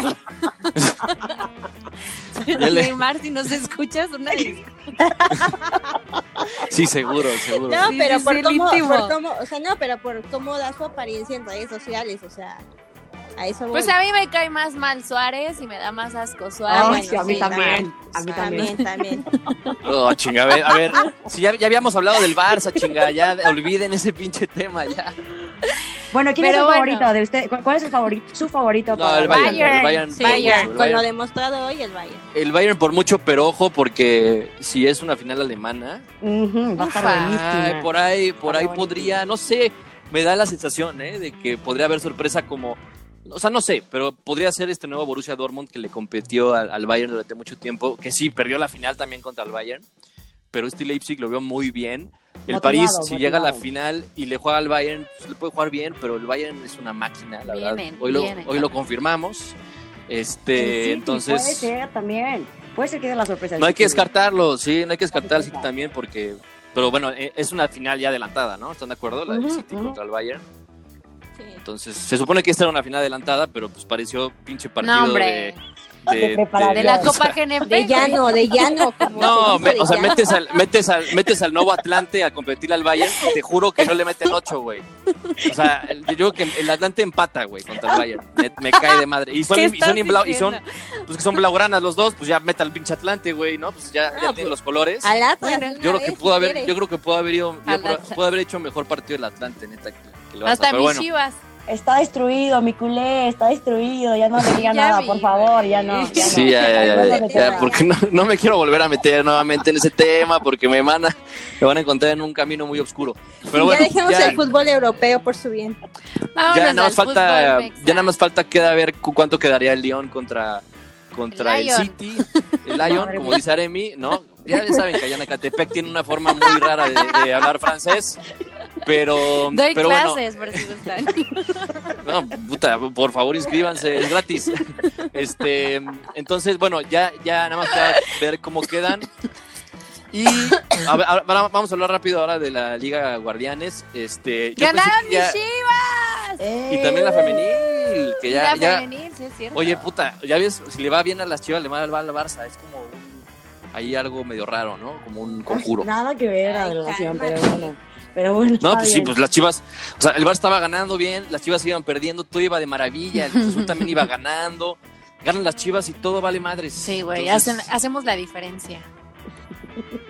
Si nos escuchas, una (laughs) Sí, seguro, seguro. No, Sí, pero sí, por, sí, cómo, por cómo, o sea, no, pero por cómo da su apariencia en redes sociales, o sea, a eso voy. Pues a mí me cae más mal Suárez y me da más asco Suárez. bueno, sí, a mí sí, también. A mí también. También, también. Oh, chinga, a ver, a ver, si ya, ya habíamos hablado del Barça, chinga, ya olviden ese pinche tema, ya. Bueno, ¿quién Pero es el bueno. favorito de usted? ¿Cuál es el favorito? Su favorito. No, para el Bayern, el Bayern, Sí, por Bayern, mucho, el con lo demostrado hoy, el Bayern. El Bayern por mucho, pero ojo, porque si es una final alemana, Ujú, va a estar Ufa. ay, por ahí, por ahí podría, no sé, me da la sensación, ¿eh? De que podría haber sorpresa como, o sea, no sé, pero podría ser este nuevo Borussia Dortmund que le competió al, al Bayern durante mucho tiempo, que sí, perdió la final también contra el Bayern, pero este Leipzig lo veo muy bien. El Motivado, París, si llega a la final y le juega al Bayern, pues le puede jugar bien, pero el Bayern es una máquina, la verdad. Vienen, Hoy lo, hoy lo confirmamos. Este, City Puede entonces, ser también. Puede ser que dé la sorpresa. no hay que descartarlo, sí, no hay que descartar al City descartar. también porque, pero bueno, eh, es una final ya adelantada, ¿no? ¿Están de acuerdo? La del City contra el Bayern. Sí. Entonces, se supone que esta era una final adelantada, pero pues pareció pinche partido No, hombre. De, De. De la Copa GNP. De llano, de llano. (laughs) como No, me- o sea, llano. metes al, metes, al, metes al nuevo Atlante a competir al Bayern, y te juro que no le meten ocho, güey. O sea, el- yo creo que el Atlante empata, güey, contra el Bayern. Me, me cae de madre. Y son, ¿Qué y son, blau- y son, pues que son blaugranas los dos, pues ya meta al pinche Atlante, güey, ¿no? Pues ya, ya Ah, tiene pues, los colores. Al Atlas, Yo creo que pudo si haber, quiere. yo creo que pudo haber ido, pudo haber hecho mejor partido el Atlante, neta, que, que Barça. Hasta mis bueno, chivas. Está destruido, mi culé, está destruido. Ya no le diga (laughs) nada, vi, por favor, ya no. Ya Sí, no. ya, ya, ya, ya, porque no, no me quiero volver a meter nuevamente en ese tema porque me van a, me van a encontrar en un camino muy oscuro. Pero bueno, ya dejemos ya, el fútbol europeo por su bien. Vámonos ya nada más al falta, fútbol, ya nada más falta queda ver cu- cuánto quedaría el Lyon contra contra El el. City, el Lyon, (laughs) como dice Aremi, ¿no? Ya saben que allá en Ecatepec tiene una forma muy rara de, de hablar francés. Pero, (laughs) Doy pero bueno, clases por si gustan. (laughs) no, puta, por favor inscríbanse, es gratis. Este, entonces, bueno, ya, ya nada más para ver cómo quedan. Y a ver, ahora vamos a hablar rápido ahora de la Liga Guardianes. Este, ¡Ganaron que ya- mis chivas! y también la femenil, que ya, la ya- femenil, sí es cierto. Oye, puta, ya ves, si le va bien a las chivas, le va mal al Barça. Es como un, ahí algo medio raro, ¿no? Como un conjuro. Nada que ver la relación, pero bueno. Pero bueno, No, pues sí, pues las chivas, o sea, el Barça estaba ganando bien, las chivas iban perdiendo, todo iba de maravilla, el Cruz Azul también iba (laughs) ganando, ganan las chivas y todo vale madres. Sí, güey, Entonces, hacemos la diferencia.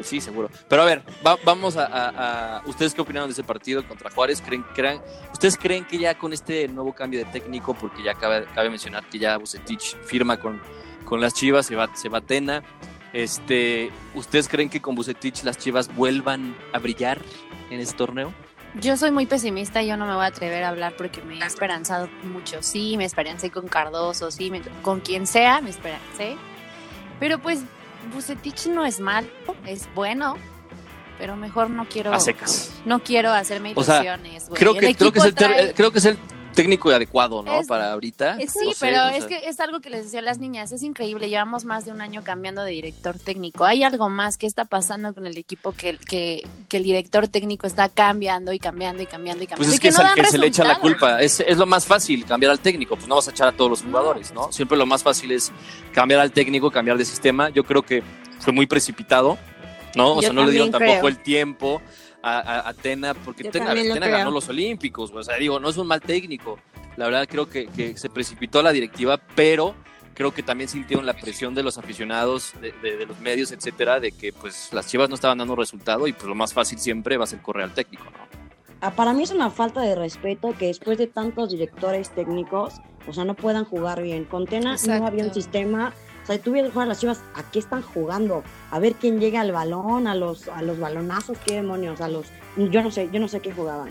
Sí, seguro. Pero a ver, va- vamos a, a- a- ¿Ustedes qué opinaron de ese partido contra Juárez? ¿Creen, crean, ¿Ustedes creen que ya con este nuevo cambio de técnico, porque ya cabe, cabe mencionar que ya Bucetich firma con, con las chivas, se va, se va a Tena, este, ¿ustedes creen que con Bucetich las chivas vuelvan a brillar en este torneo? Yo soy muy pesimista y yo no me voy a atrever a hablar porque me he esperanzado mucho. Sí, me esperancé con Cardoso, sí, me- con quien sea me esperancé. Pero pues Bucetich no es malo, es bueno, pero mejor no quiero A secas. no quiero hacerme O sea, ilusiones. Creo que, creo, que es el equipo ter- trae- creo que es el técnico adecuado, ¿no? Es- Para ahorita. Sí, No sé, pero es que es algo que les decía a las niñas, es increíble, llevamos más de un año cambiando de director técnico. Hay algo más que está pasando con el equipo que, que, que el director técnico está cambiando y cambiando y cambiando y cambiando. Pues es y que, es no al que se le echa la culpa. Es, es lo más fácil cambiar al técnico. Pues no vas a echar a todos los jugadores, ¿no? Siempre lo más fácil es cambiar al técnico, cambiar de sistema. Yo creo que fue muy precipitado, ¿no? O Yo sea, no le dieron tampoco el tiempo a, a- a Tena, porque Yo Tena, Tena ganó los Olímpicos. O sea, digo, no es un mal técnico. La verdad, creo que, que se precipitó la directiva, pero creo que también sintieron la presión de los aficionados, de, de- de los medios, etcétera, de que pues las chivas no estaban dando resultado y pues lo más fácil siempre va a ser correr al técnico, ¿no? Ah, Para mí es una falta de respeto que después de tantos directores técnicos, o sea, no puedan jugar bien. Con Tena Exacto. no había un sistema. O sea, tú vienes a jugar a las chivas, ¿a qué están jugando? A ver quién llega al balón, a los, a los balonazos, qué demonios, a los. Yo no sé, yo no sé qué jugaban.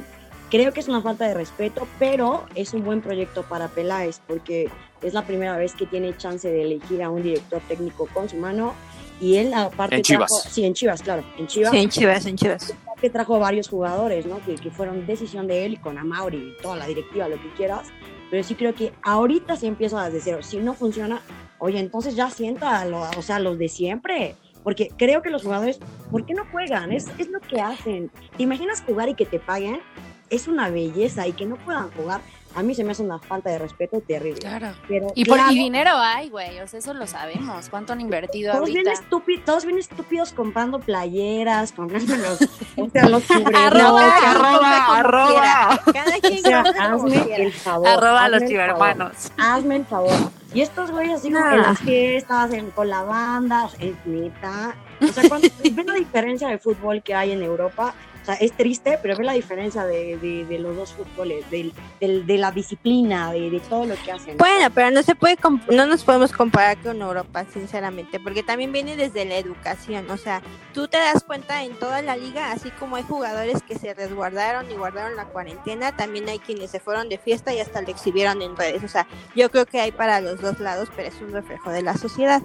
Creo que es una falta de respeto, pero es un buen proyecto para Peláez, porque es la primera vez que tiene chance de elegir a un director técnico con su mano. Y él, aparte. En Chivas. trajo- sí, en Chivas, claro. En Chivas Sí, en Chivas, en Chivas. que trajo varios jugadores, ¿no? Que, que fueron decisión de él y con Amauri y toda la directiva, lo que quieras. Pero sí creo que ahorita se empieza desde cero. Si no funciona, oye, entonces ya sienta a lo- o sea, los de siempre. Porque creo que los jugadores, ¿por qué no juegan? Es, es lo que hacen. ¿Te imaginas jugar y que te paguen? Es una belleza y que no puedan jugar. A mí se me hace una falta de respeto terrible. Claro. Pero Y, por, claro, y dinero hay, güey, o sea, eso lo sabemos. ¿Cuánto han invertido todos bien, ahorita? estúpidos, todos bien estúpidos comprando playeras, comprando los, o sea, los (laughs) Arroba, arroba, arroba. Cada quien O sea, hazme el favor. Arroba a los favor, Hazme el favor. Y estos güeyes así como en las fiestas, en- con la banda, es neta. O sea, cuando, (laughs) ven la diferencia de fútbol que hay en Europa. Es triste, pero ve la diferencia de, de, de los dos fútboles, del- de la disciplina, de, de todo lo que hacen. Bueno, pero no se puede no nos podemos comparar con Europa, sinceramente, porque también viene desde la educación, o sea, tú te das cuenta en toda la liga, así como hay jugadores que se resguardaron y guardaron la cuarentena, también hay quienes se fueron de fiesta y hasta lo exhibieron en redes, o sea, yo creo que hay para los dos lados, pero es un reflejo de la sociedad.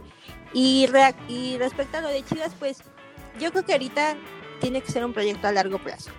Y, y respecto a lo de Chivas, pues yo creo que ahorita tiene que ser un proyecto a largo plazo.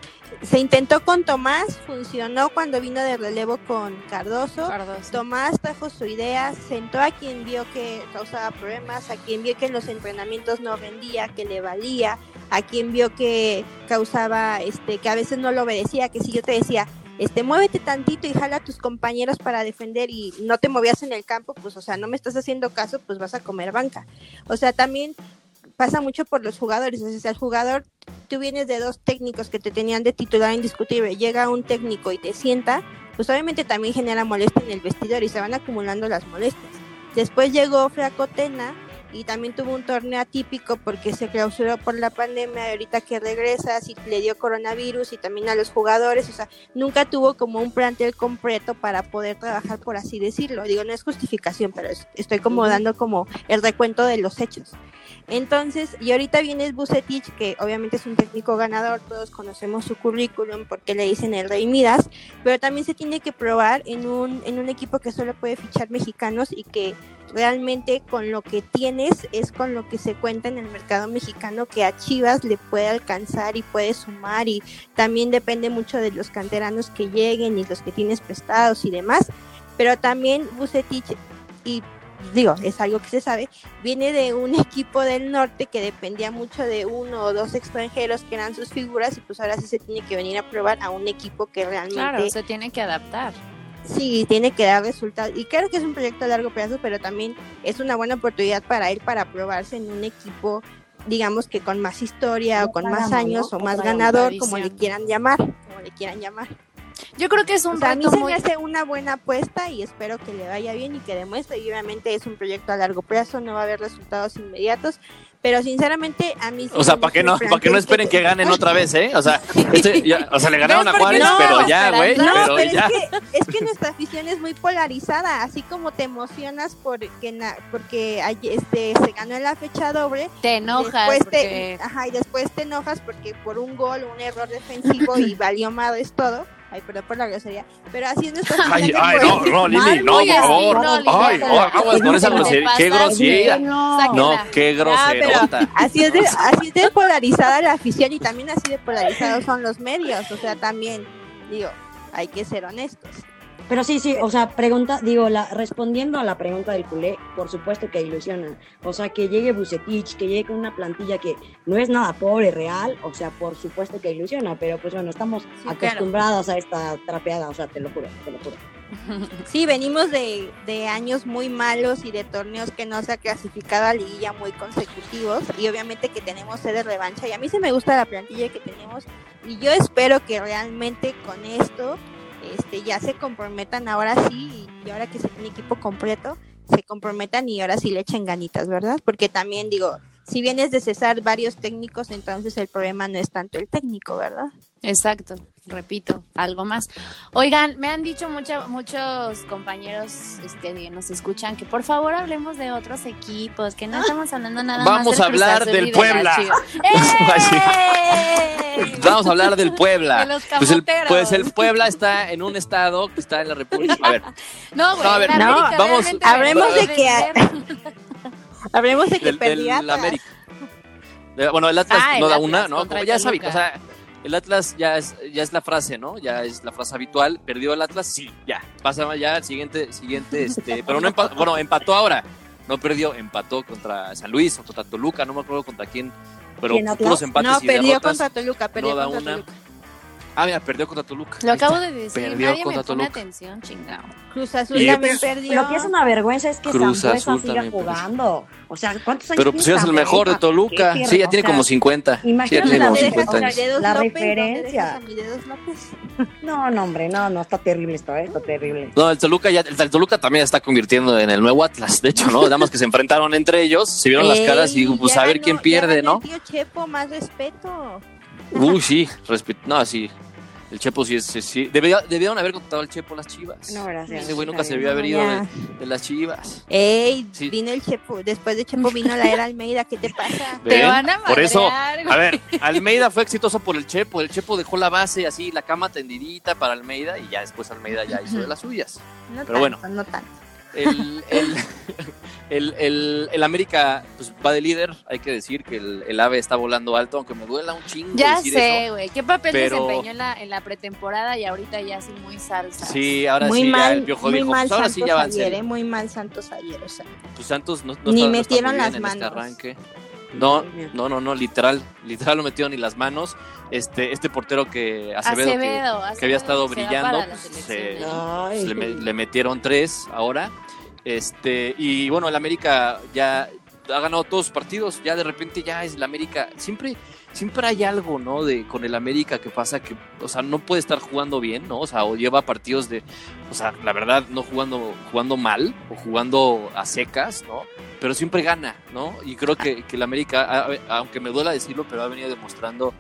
Se intentó con Tomás, funcionó cuando vino de relevo con Cardoso. Cardoso. Tomás trajo su idea, sentó a quien vio que causaba problemas, a quien vio que en los entrenamientos no rendía, que le valía, a quien vio que causaba, este, que a veces no lo obedecía, que si yo te decía, este, muévete tantito y jala a tus compañeros para defender y no te movías en el campo, pues, o sea, no me estás haciendo caso, pues vas a comer banca. O sea, también pasa mucho por los jugadores, o sea, el jugador, tú vienes de dos técnicos que te tenían de titular indiscutible, llega un técnico y te sienta, pues obviamente también genera molestia en el vestidor y se van acumulando las molestias. Después llegó Fracotena y también tuvo un torneo atípico porque se clausuró por la pandemia y ahorita que regresa sí le dio coronavirus y también a los jugadores, o sea, nunca tuvo como un plantel completo para poder trabajar por así decirlo. Digo, no es justificación, pero es- estoy como dando como el recuento de los hechos. Entonces, y ahorita viene Bucetich, que obviamente es un técnico ganador, todos conocemos su currículum porque le dicen el Rey Midas, pero también se tiene que probar en un, en un equipo que solo puede fichar mexicanos y que realmente con lo que tiene es con lo que se cuenta en el mercado mexicano que a Chivas le puede alcanzar y puede sumar y también depende mucho de los canteranos que lleguen y los que tienes prestados y demás, pero también Bucetich y digo, es algo que se sabe, viene de un (laughs) equipo del norte que dependía mucho de uno o dos extranjeros que eran sus figuras y pues ahora sí se tiene que venir a probar a un equipo que realmente Claro, se tiene que adaptar. Sí tiene que dar resultados y claro que es un proyecto a largo plazo pero también es una buena oportunidad para él para probarse en un equipo digamos que con más historia o con más años o más ganador como le quieran llamar como le quieran llamar Yo creo que es un o sea, a mí se muy... me hace una buena apuesta y espero que le vaya bien y que demuestre. Y obviamente es un proyecto a largo plazo, no va a haber resultados inmediatos. Pero sinceramente, a mí. sí O sea, para que no, para que no esperen que ganen otra vez, ¿eh? O sea, (laughs) este, ya- o sea, le ganaron a ¿Ves por qué Juárez, no? pero ya, güey, No, pero, pero ya. Es, que, es que nuestra afición es muy polarizada, así como te emocionas porque, na- porque este, se ganó en la fecha doble, Te enojas después porque... te, ajá, y después te enojas porque por un gol, un error defensivo y (laughs) valió madres todo. Ay, perdón por la grosería, pero así es nuestra afición. Ay, de ay, no, no, Lili, no, por así, favor. no, Lili, Ay, aguas con esa grosería. Qué grosera. No. No, qué groserota. así es, de, así es de polarizada la afición y también así de polarizados son los medios. O sea, también, digo, hay que ser honestos. Pero sí, sí, o sea, pregunta, digo, la, respondiendo a la pregunta del culé, por supuesto que ilusiona. O sea, que llegue Bucetich, que llegue con una plantilla que no es nada pobre, real, o sea, por supuesto que ilusiona, pero pues bueno, estamos acostumbrados a esta trapeada, o sea, te lo juro, te lo juro. (laughs) Sí, venimos de, de años muy malos y de torneos que no se ha clasificado a liguilla muy consecutivos y obviamente que tenemos sed de revancha y a mí se me gusta la plantilla que tenemos y yo espero que realmente con esto este ya se comprometan ahora sí y ahora que se tiene equipo completo se comprometan y ahora sí le echen ganitas, ¿verdad? Porque también digo, si vienes de cesar varios técnicos, entonces el problema no es tanto el técnico, ¿verdad? Exacto, repito, algo más. Oigan, me han dicho mucha- muchos compañeros este, que nos escuchan que por favor hablemos de otros equipos, que no estamos hablando nada más Vamos del a hablar del Puebla. (laughs) ¡Eh! Vamos a hablar del Puebla. De los pues, el, pues el Puebla está en un estado que está en la República. A ver, (laughs) No, güey, No, a ver, la no, América vamos- hablemos de que-. Hablemos de que del, perdí del. América. De- bueno, el Atlas Ah, el no da Atlas una, ¿no? Como ya Toluca. o sea, el Atlas ya es, ya es la frase, ¿no? Ya es la frase habitual. ¿Perdió el Atlas? Sí, ya. Pasa ya al siguiente, siguiente, este, (laughs) pero no empató, bueno, empató ahora. No perdió, empató contra San Luis o contra Toluca, no me acuerdo contra quién. Pero puros empates No, y perdió derrotas. contra Toluca, perdió no da contra una. Toluca. Ah, mira, perdió contra Toluca. Lo acabo de decir, Perdió nadie me contra pone Toluca. atención, chingado. Cruz Azul también perdió. Lo que es una vergüenza es que Cruz Azul siga perdió. jugando. O sea, ¿cuántos años Pero pues tiene es el mejor de? Toluca. Sí, ya o tiene sea, como 50. Sí, ya imagínate la como ¿Dónde dejas, 50 o sea, años. Dedos La López? referencia. (laughs) No, no, hombre, no, no, está terrible esto, ¿eh? está terrible. No, el Toluca ya, el Toluca también está convirtiendo en el nuevo Atlas, de hecho, ¿no? Nada más que se enfrentaron entre ellos, se vieron las caras y pues a ver quién pierde, ¿no? tío Chepo, más respeto. Uy, sí, respe- no, sí. El Chepo sí es, sí, debieron haber contratado al Chepo las chivas. No, gracias. Ese güey nunca se había haber ido de, de las chivas. Ey, Sí. vino el Chepo, después de Chepo vino la era Almeida, ¿qué te pasa? (laughs) Te van a Por eso, madrear, güey. a ver, Almeida fue exitoso por el Chepo. El Chepo dejó la base así, la cama tendidita para Almeida y ya después Almeida ya hizo de las suyas. No Pero bueno. tanto, no tanto. El, el, (laughs) el, el- el América pues, va de líder. Hay que decir que el, el ave está volando alto, aunque me duela un chingo Ya decir sé, güey. ¿Qué papel pero- desempeñó en la, en la pretemporada y ahorita ya así muy salsa? Sí, ahora muy sí, ya mal, el Piojo muy dijo, mal pues ahora Santos sí ya va ayer, eh, muy mal Santos ayer, o sea. Pues Santos no, no Ni está, no está metieron las bien en este manos. arranque. No, no, no, no, literal, literal no metió ni las manos. Este, este portero que Acevedo, que- Acevedo, que, había estado Acevedo se brillando, pues, se- ¿eh? Ay, le, me- le metieron tres ahora. Este, y bueno, el América ya ha ganado todos sus partidos, ya de repente ya es el América. Siempre, siempre hay algo, ¿no? De con el América que pasa que, o sea, no puede estar jugando bien, ¿no? O sea, o lleva partidos de, o sea, la verdad, no jugando, jugando mal o jugando a secas, ¿no? Pero siempre gana, ¿no? Y creo que, que el América, aunque me duela decirlo, pero ha venido demostrando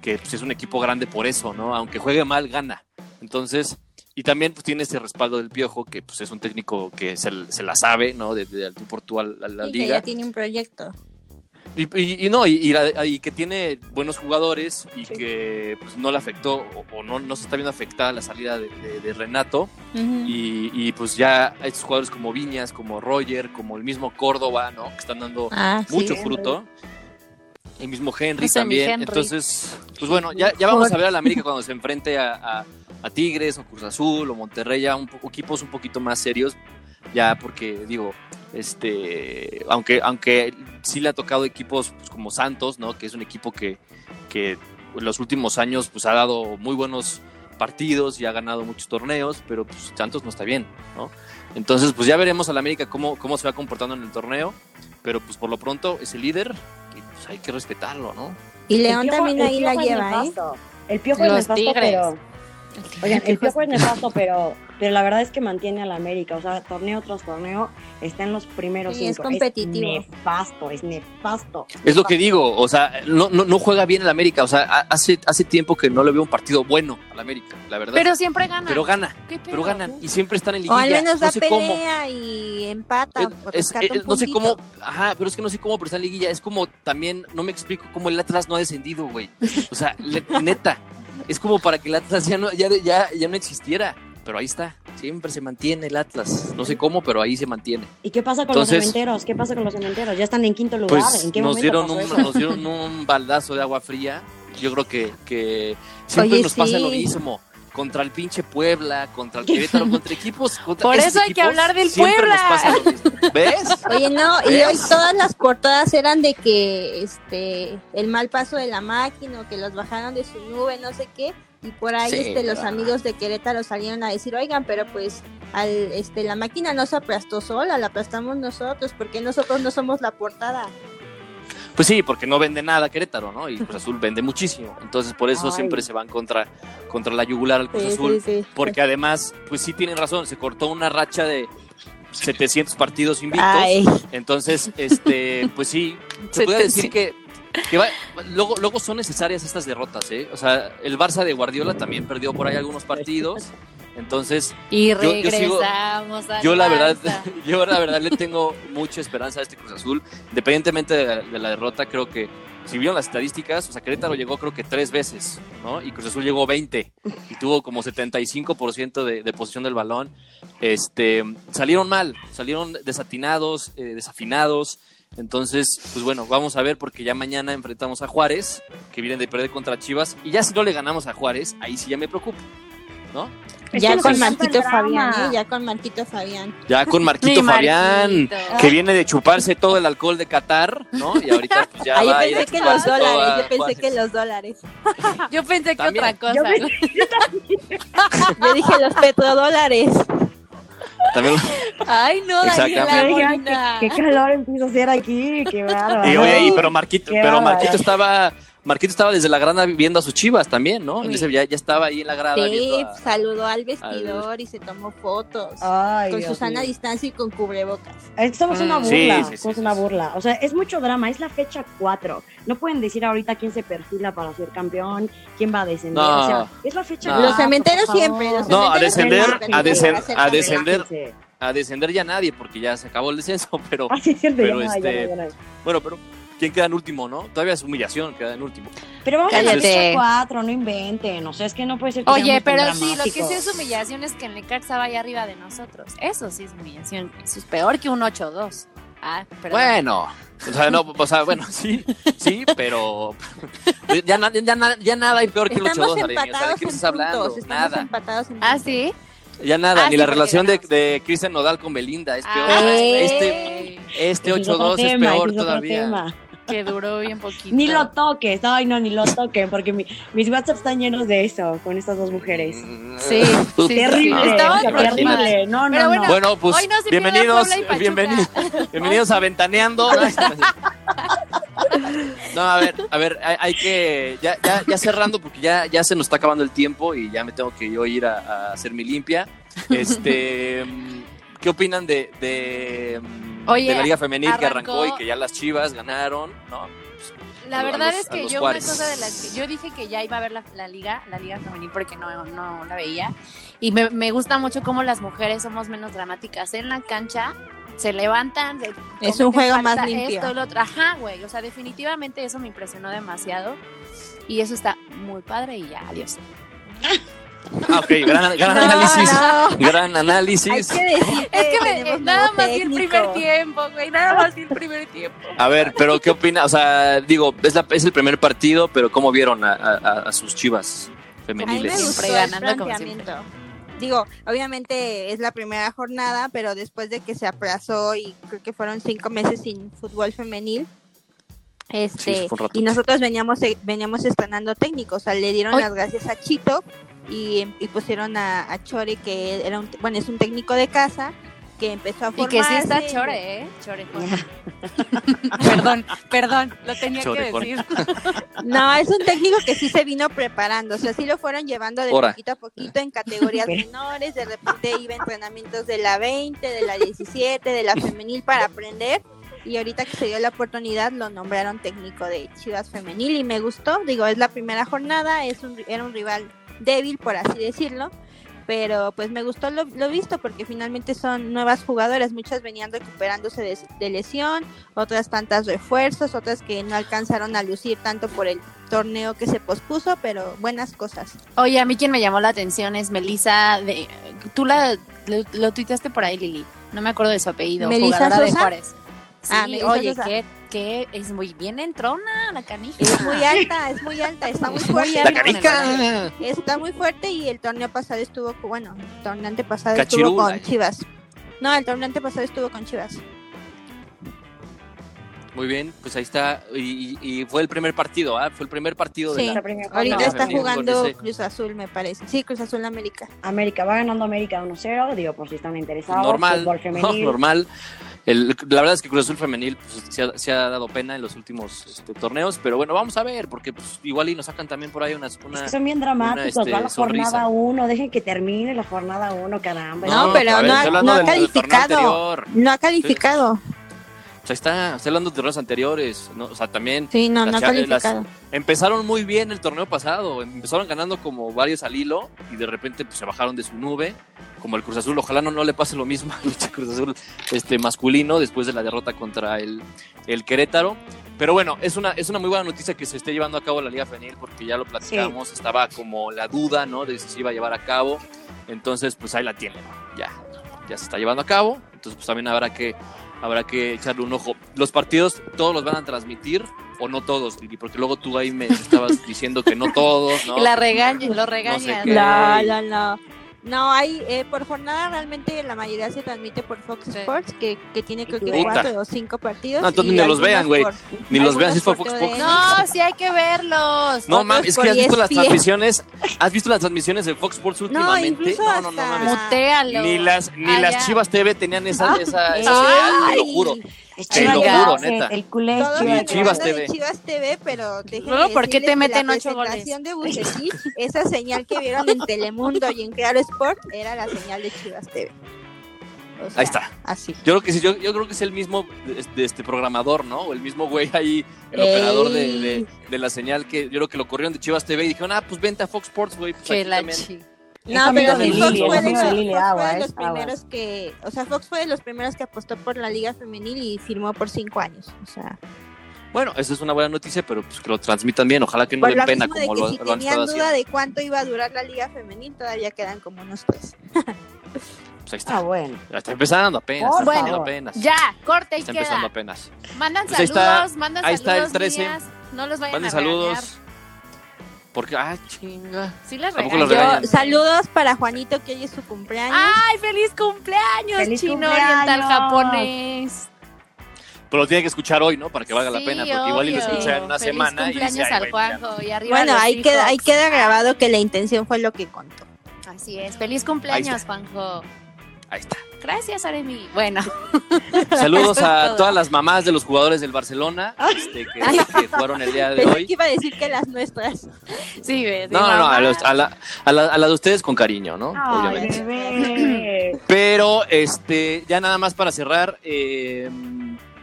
que pues, es un equipo grande por eso, ¿no? Aunque juegue mal, gana. Entonces, y también pues, tiene ese respaldo del Piojo, que pues es un técnico que se, se la sabe, ¿no? Desde de, tú por tú a la, a la Y que liga. ya tiene un proyecto. Y, y- y no, y, y la- y que tiene buenos jugadores y que pues, no le afectó o, o no, no se está viendo afectada la salida de, de- de Renato. Y, y, pues ya hay estos jugadores como Viñas, como Roger, como el mismo Córdoba, ¿no? Que están dando Ah, sí. mucho Henry. fruto. El mismo Henry también. Henry. Entonces, pues bueno, ya, ya vamos a ver a la América cuando se enfrente a, a- a Tigres o Cruz Azul o Monterrey, ya un poco, equipos un poquito más serios, ya porque digo, este, aunque, aunque sí le ha tocado equipos pues, como Santos, ¿no? Que es un equipo que, que en los últimos años pues ha dado muy buenos partidos y ha ganado muchos torneos, pero pues Santos no está bien, ¿no? Entonces, pues ya veremos a la América cómo, cómo se va comportando en el torneo, pero pues por lo pronto es el líder y pues hay que respetarlo, ¿no? Y El León Piojo- también ahí la es lleva, ¿eh? nefasto. El piojo es Los nefasto, Tigres. pero. Oigan, el piojo es nefasto, pero, pero la verdad es que mantiene a la América. O sea, torneo tras torneo está en los primeros Sí, es cinco. competitivo. Es nefasto, es nefasto. Es lo que digo, o sea, no, no, no juega bien el América, o sea, ha- hace, hace tiempo que no le veo un partido bueno al América, la verdad. Pero siempre gana. Pero gana, ¿Qué pedo? pero ganan y siempre están en O liguilla. al menos da no sé cómo. pelea y empata. O es- eh, no sé cómo, ajá, pero es que no sé cómo, pero está en liguilla. Es como también, no me explico cómo el Atlas no ha descendido, güey. O sea, le- neta, es como para que el Atlas ya no, ya, ya, ya no existiera. Pero ahí está, siempre se mantiene el Atlas. No sé cómo, pero ahí se mantiene. ¿Y qué pasa con Entonces- los cementeros? ¿Qué pasa con los cementeros? Ya están en quinto lugar. Pues ¿En qué nos momento dieron, pasó un, eso? nos dieron un baldazo de agua fría. Yo creo que, que siempre Oye, nos pasa lo mismo. Contra el pinche Puebla, contra el (laughs) Querétaro, contra equipos. Contra Por eso hay que hablar del Puebla. nos pasa lo mismo. ¿Ves? (laughs) Oye, no, y hoy todas las portadas eran de que este el mal paso de la máquina o que los bajaron de su nube, no sé qué, y por ahí Sí, este los amigos de Querétaro salieron a decir, "Oigan, pero pues al este la máquina no se aplastó sola, la aplastamos nosotros, porque nosotros no somos la portada." Pues sí, porque no vende nada Querétaro, ¿no? Y Cruz (laughs) Azul vende muchísimo. Entonces, por eso Ay. siempre se van contra, contra la yugular al Cruz Sí, Azul. sí, sí. Porque además, pues sí tienen razón, se cortó una racha de 700 partidos invictos. Ay, Entonces, este, (laughs) pues sí, se puede decir que, que va- luego, luego son necesarias estas derrotas, ¿eh? O sea, el Barça de Guardiola también perdió por ahí algunos partidos. (laughs) Entonces, Y Yo- yo sigo- regresamos yo la verdad, (laughs) yo la verdad le tengo mucha esperanza a este Cruz Azul. Independientemente de la, de la derrota, creo que si vieron las estadísticas, o sea, Querétaro llegó creo que tres veces, ¿no? Y Cruz Azul llegó 20 y tuvo como 75% de, de posesión del balón. Este, salieron mal, salieron desatinados, eh, desafinados. Entonces, pues bueno, vamos a ver porque ya mañana enfrentamos a Juárez, que vienen de perder contra Chivas. Y ya si no le ganamos a Juárez, ahí sí ya me preocupo, ¿no? Es ya con Marquito. Fabián, ¿eh? Ya con Marquito Fabián. Ya con Marquito Fabián, Marquito. que viene de chuparse todo el alcohol de Qatar, ¿no? Y ahorita pues ya Ah, yo va a ir a pensé que los dólares, (laughs) yo pensé que los dólares. Yo pensé que otra cosa. Yo ¿no? (laughs) Yo dije los petrodólares. También- Ay, no. Daniela Yo qué, qué calor empiezo a hacer aquí, qué bárbaro. y oye, y pero Marquito, Qué pero. Marquito estaba, Marquito estaba desde la grada viendo a sus chivas también, ¿no? Sí. Ya, ya estaba ahí en la grada Sí, a- saludó al vestidor y se tomó fotos. Ay, con Dios Susana a distancia y con cubrebocas. Somos una Mm. burla, Sí, sí, sí, somos una burla. O sea, es mucho drama, es la fecha 4. No pueden decir ahorita quién se perfila para ser campeón, quién va a descender. No. O sea, es la fecha No. 4. Los cementeros siempre, los No, a descender, a, descender, Relájense. a descender ya nadie, porque ya se acabó el descenso, (laughs) pero Ah, cierto, pero ya este- ya no hay. bueno, pero ¿quién queda en último, no? Todavía es humillación, queda en último. Pero vamos a la Cállate. fecha 4, no inventen. O sea, es que no puede ser que Oye, tan pero sí, lo que sí es humillación es que el Necaxa vaya arriba de nosotros. Eso sí es humillación. Eso es peor que un 8-2. Ah, perdón. Bueno, o sea, no, o sea, bueno, sí, sí, pero (laughs) ya, na- ya, na- ya nada hay peor que el 8-2, Estamos Aremi, o sea, ¿de empatados qué estás hablando? puntos. Nada, empatados en Ah, sí. ya nada, Ah, ni sí, la relación de, de Cristian Nodal con Belinda es peor. Ah, este este Ese es otro 8-2 es peor todavía. tema. Que duró bien poquito. Ni lo toques, ay no, ni lo toquen, porque mi- mis WhatsApp están llenos de eso, con estas dos mujeres. Sí, sí, sí, terrible, sí. Terrible. No, no, Pero bueno, no. Bueno, pues Hoy no se bienvenidos, bienvenidos, (laughs) bienvenidos a Ventaneando. (laughs) No, a ver, a ver, hay, hay que ya, ya, ya cerrando porque ya, ya se nos está acabando el tiempo y ya me tengo que yo ir a, a hacer mi limpia. Este, (laughs) ¿qué opinan de, de, Oye, de la Liga Femenil que arrancó- arrancó y que ya las Chivas ganaron, ¿no? La a los- verdad a es que los yo Juárez. una cosa de las que yo dije que ya iba a ver la, la liga, la liga femenil porque no, no la veía y me, me gusta mucho cómo las mujeres somos menos dramáticas en la cancha se levantan. se Es un juego más limpio. Esto, lo otro. Ajá, güey. O sea, definitivamente eso me impresionó demasiado. Y eso está muy padre y ya, adiós. (laughs) Ah, ok, gran, gran No, análisis. no. Gran Hay análisis. que decir Es que me- nada más vi el técnico. primer tiempo, güey. Nada más vi el primer tiempo. A ver, pero ¿qué opina? O sea, digo, es, la- es el primer partido, pero ¿cómo vieron a, a- a sus chivas A mí me femeniles? gustó Siempre el ganando como planteamiento. Digo, obviamente es la primera jornada, pero después de que se aplazó y creo que fueron cinco meses sin fútbol femenil, este, y nosotros veníamos eh, veníamos estrenando técnicos, o sea, le dieron las gracias a Chito y, y pusieron a, a Chore que era un, bueno es un técnico de casa que empezó a Y formarse. que sí está chore, ¿eh? Chore. (laughs) perdón, perdón, lo tenía Chore, que decir. (laughs) No, es un técnico que sí se vino preparando, o sea, sí lo fueron llevando de poquito a poquito en categorías (laughs) menores, de repente iba a entrenamientos de la 20, de la 17, de la femenil para aprender y ahorita que se dio la oportunidad lo nombraron técnico de Chivas femenil y me gustó, digo, es la primera jornada, es un, era un rival débil por así decirlo, pero pues me gustó lo, lo visto porque finalmente son nuevas jugadoras, muchas venían recuperándose de, de lesión, otras tantas refuerzos, otras que no alcanzaron a lucir tanto por el torneo que se pospuso, pero buenas cosas. Oye, a mí quien me llamó la atención es Melissa. De, tú la, lo, lo tuiteaste por ahí, Lili. No me acuerdo de su apellido. ¿Melissa jugadora de Sosa? Juárez. Sí, Ah, Melissa oye, que, que es muy bien entrona la canija. Es muy alta, es muy alta, está muy (laughs) fuerte. ¡La alta. canica! Está muy fuerte y el torneo pasado estuvo, con- bueno, el torneo antepasado Cachirula. estuvo con Chivas. No, el torneo antepasado estuvo con Chivas. Muy bien, pues ahí está. Y, fue el primer partido, ¿ah? Fue el primer partido de Sí. la... La primera Ahorita está jugando ese- Cruz Azul, me parece. Sí, Cruz Azul América. América va ganando América 1-0, digo, por si están interesados. normal, Fútbol (laughs) femenil. normal. El- la verdad es que Cruz Azul femenil pues, se, ha, se ha dado pena en los últimos este, torneos, pero bueno, vamos a ver, porque pues, igual y nos sacan también por ahí unas, Es una... que son bien dramáticos, una, este, va la sonrisa. jornada 1, dejen que termine la jornada 1, caramba. No, pero ver, no ha- hablando no ha del- del torneo calificado. anterior. No ha calificado. Ahí está, estoy hablando de torneos anteriores, ¿no? o sea, también Sí, no, Las no las- calificado. empezaron muy bien el torneo pasado, empezaron ganando como varios al hilo y de repente pues, se bajaron de su nube, como el Cruz Azul, ojalá no, no le pase lo mismo al (laughs) Cruz Azul este, masculino después de la derrota contra el, el Querétaro. Pero bueno, es una, es una muy buena noticia que se esté llevando a cabo la Liga Femenil porque ya lo platicamos, estaba como la duda, ¿no? De si se iba a llevar a cabo. Entonces, pues ahí la tienen, ya, ya se está llevando a cabo. Entonces, pues también habrá que, habrá que echarle un ojo. Los partidos, todos los van a transmitir o no todos, Lili, porque luego tú ahí me estabas (laughs) diciendo que no todos, ¿no? Y la regaña, lo regañas. No, no, no. No, hay, eh, por jornada realmente la mayoría se transmite por Fox Sí. Sports, que, que tiene creo que Puta. cuatro o cinco partidos. No, entonces ni los vean, güey. Ni los vean algunos si es por Fox. Sports. No, sí hay que verlos. No mames, es que has visto las ESPN. transmisiones, has visto las transmisiones de Fox Sports últimamente. incluso no, no, no. Ni las, ni las. Chivas TV tenían esa, esa, te lo juro. Es Te Chivas lo de juro, base, neta. El culé es Chivas Chivas TV. Chivas TV, pero déjenme Luego, ¿por qué te meten ocho goles? presentación de Bucetich, esa señal que vieron en Telemundo y en Claro Sport, era la señal de Chivas TV. O sea, Ahí está. Así. Yo creo que sí, yo, yo creo que es el mismo este, este programador, ¿no? O el mismo güey ahí, el Ey. operador de, de- de la señal que yo creo que lo corrieron de Chivas TV y dijeron, ah, pues vente a Fox Sports, güey. Pues Que aquí la chi- No, pero sí, Lili, Fox fue de, los- primeros que, o sea, Fox fue de los primeros que apostó por la Liga Femenil y firmó por cinco años. O sea, Bueno, esa es una buena noticia, pero pues que lo transmitan bien. Ojalá que no den pena de como lo, si lo han tenían duda de cuánto iba a durar la Liga Femenil, todavía quedan como unos tres. (laughs) Pues ahí está. Ah, bueno. Ya está empezando apenas. Por está empezando favor. apenas. Ya, corte y Está empezando queda. apenas. Mandan Pues ahí saludos, está- mandan ahí está el saludos. 13. niñas. No los vayan Manden a regañar. saludos. Porque, ah, chinga. Sí regañan. Yo- saludos para Juanito, que hoy es su cumpleaños. ¡Ay, feliz cumpleaños, ¡Feliz chino cumpleaños! oriental japonés! Pero lo tiene que escuchar hoy, ¿no? Para que valga la pena. Porque igual y lo escucha en una Feliz semana y dice, cumpleaños "Ay, al Juanjo y arriba bueno, ahí queda, ahí queda grabado que la intención fue lo que contó. Así es, feliz cumpleaños. Juanjo. Ahí está. Gracias, Aremi. Bueno, (laughs) Saludos a todas las mamás de los jugadores del Barcelona (laughs) este, que, que jugaron el día de Pensé hoy. que iba a decir que las nuestras. (laughs) sí, ves. No, no, no, a, los- a la, a, la, a la de ustedes con cariño, ¿no? Ay, Obviamente. bebé. Pero, este, ya nada más para cerrar, eh,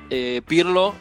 eh, Pirlo,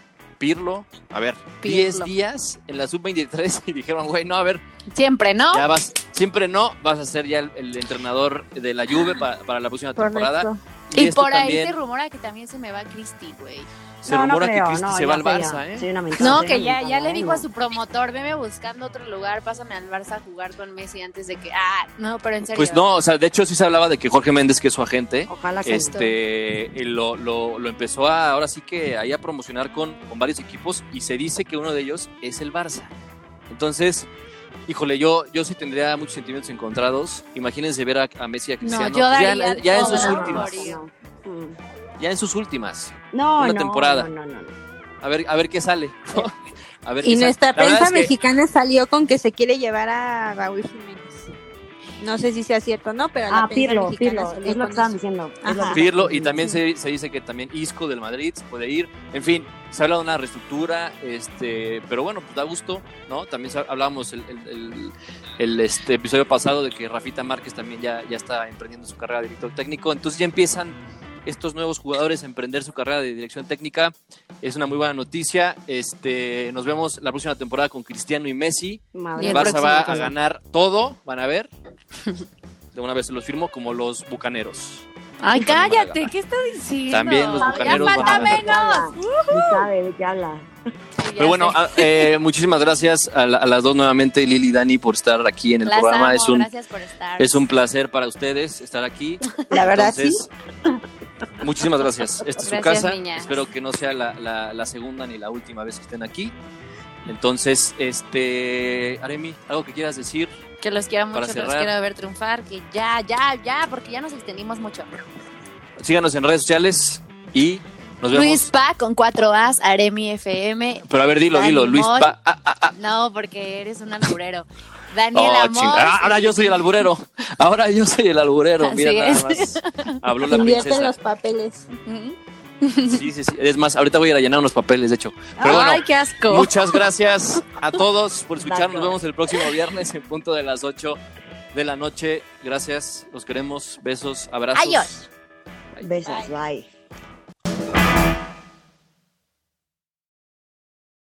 Pirlo, a ver, Pirlo. 10 días en la sub-23 y dijeron, güey, no, a ver, Siempre, ¿no? ya vas, siempre no, vas a ser ya el, el entrenador de la Juve para, para la próxima temporada. Y, por ahí también se rumora que también se me va Cristi, güey. Se No, no rumora creo, que Cristi no, se va al Barça, ¿eh? sería una No, que una ya, ya le ¿eh? dijo a su promotor, veme buscando otro lugar, pásame al Barça a jugar con Messi antes de que... Ah, no, pero en serio. Pues no, o sea, de hecho sí se hablaba de que Jorge Méndez, que es su agente, Ojalá que este y lo, lo, lo empezó a, ahora sí que ahí a promocionar con, con varios equipos y se dice que uno de ellos es el Barça. Entonces, híjole, yo, yo sí tendría muchos sentimientos encontrados. Imagínense ver a, a Messi y a Cristiano. yo ya, daría ya en todo sus por Ya en sus últimas. No, Una no, temporada. No, no, no, no. A ver, a ver qué sale. ¿no? (laughs) (laughs) A ver Y qué nuestra prensa es que- mexicana salió con que se quiere llevar a Raúl Jiménez. No sé si sea cierto o no, pero la Ah, prensa Pirlo, mexicana Pirlo, salió es lo que estaban diciendo. es Ajá. lo que Pirlo y también se, se dice que también Isco del Madrid puede ir. En fin, se habla de una reestructura, este, pero bueno, pues da gusto, ¿no? También se- hablábamos el, el- el- el, este, episodio pasado de que Rafita Márquez también ya, ya está emprendiendo su carrera de director técnico. Entonces ya empiezan estos nuevos jugadores a emprender su carrera de dirección técnica. Es una muy buena noticia. Este, nos vemos la próxima temporada con Cristiano y Messi. Madre Y El Barça va a ganar todo, van a ver. De una vez se los firmo como los bucaneros. Ay, cállate. ¿qué estás diciendo? También los Ya bucaneros falta van a ganar. menos. Sabe de qué habla. Sí, ya Pero bueno, sé. a- eh, muchísimas gracias a, la- a las dos nuevamente, Lili y Dani, por estar aquí en el Las programa. amo, es un gracias por estar. es un placer para ustedes estar aquí. La verdad, Entonces, Muchísimas gracias. Esta es su casa. Espero que no sea la, la- la segunda ni la última vez que estén aquí. Entonces, este, Aremi, algo que quieras decir. Que los quiero mucho, que los quiero ver triunfar, que ya, ya, ya, porque ya nos extendimos mucho. Síganos en redes sociales y nos vemos. Luis Pa con cuatro As, Aremi FM. Pero a ver, dilo, dilo. Luis. Pa. ah, ah, ah. No, porque eres un alburero. (laughs) Daniel Oh, ah, ahora yo soy el alburero. Ahora yo soy el alburero. Mira Así nada es. más. Habló la Invierte princesa. los papeles. Sí, sí, sí. Es más, ahorita voy a ir a llenar unos papeles, de hecho. Pero bueno, Ay, qué asco. muchas gracias a todos por escuchar. Nos vemos el próximo viernes en punto de las 8 de la noche. Gracias, los queremos. Besos, abrazos. Adiós. Besos, bye.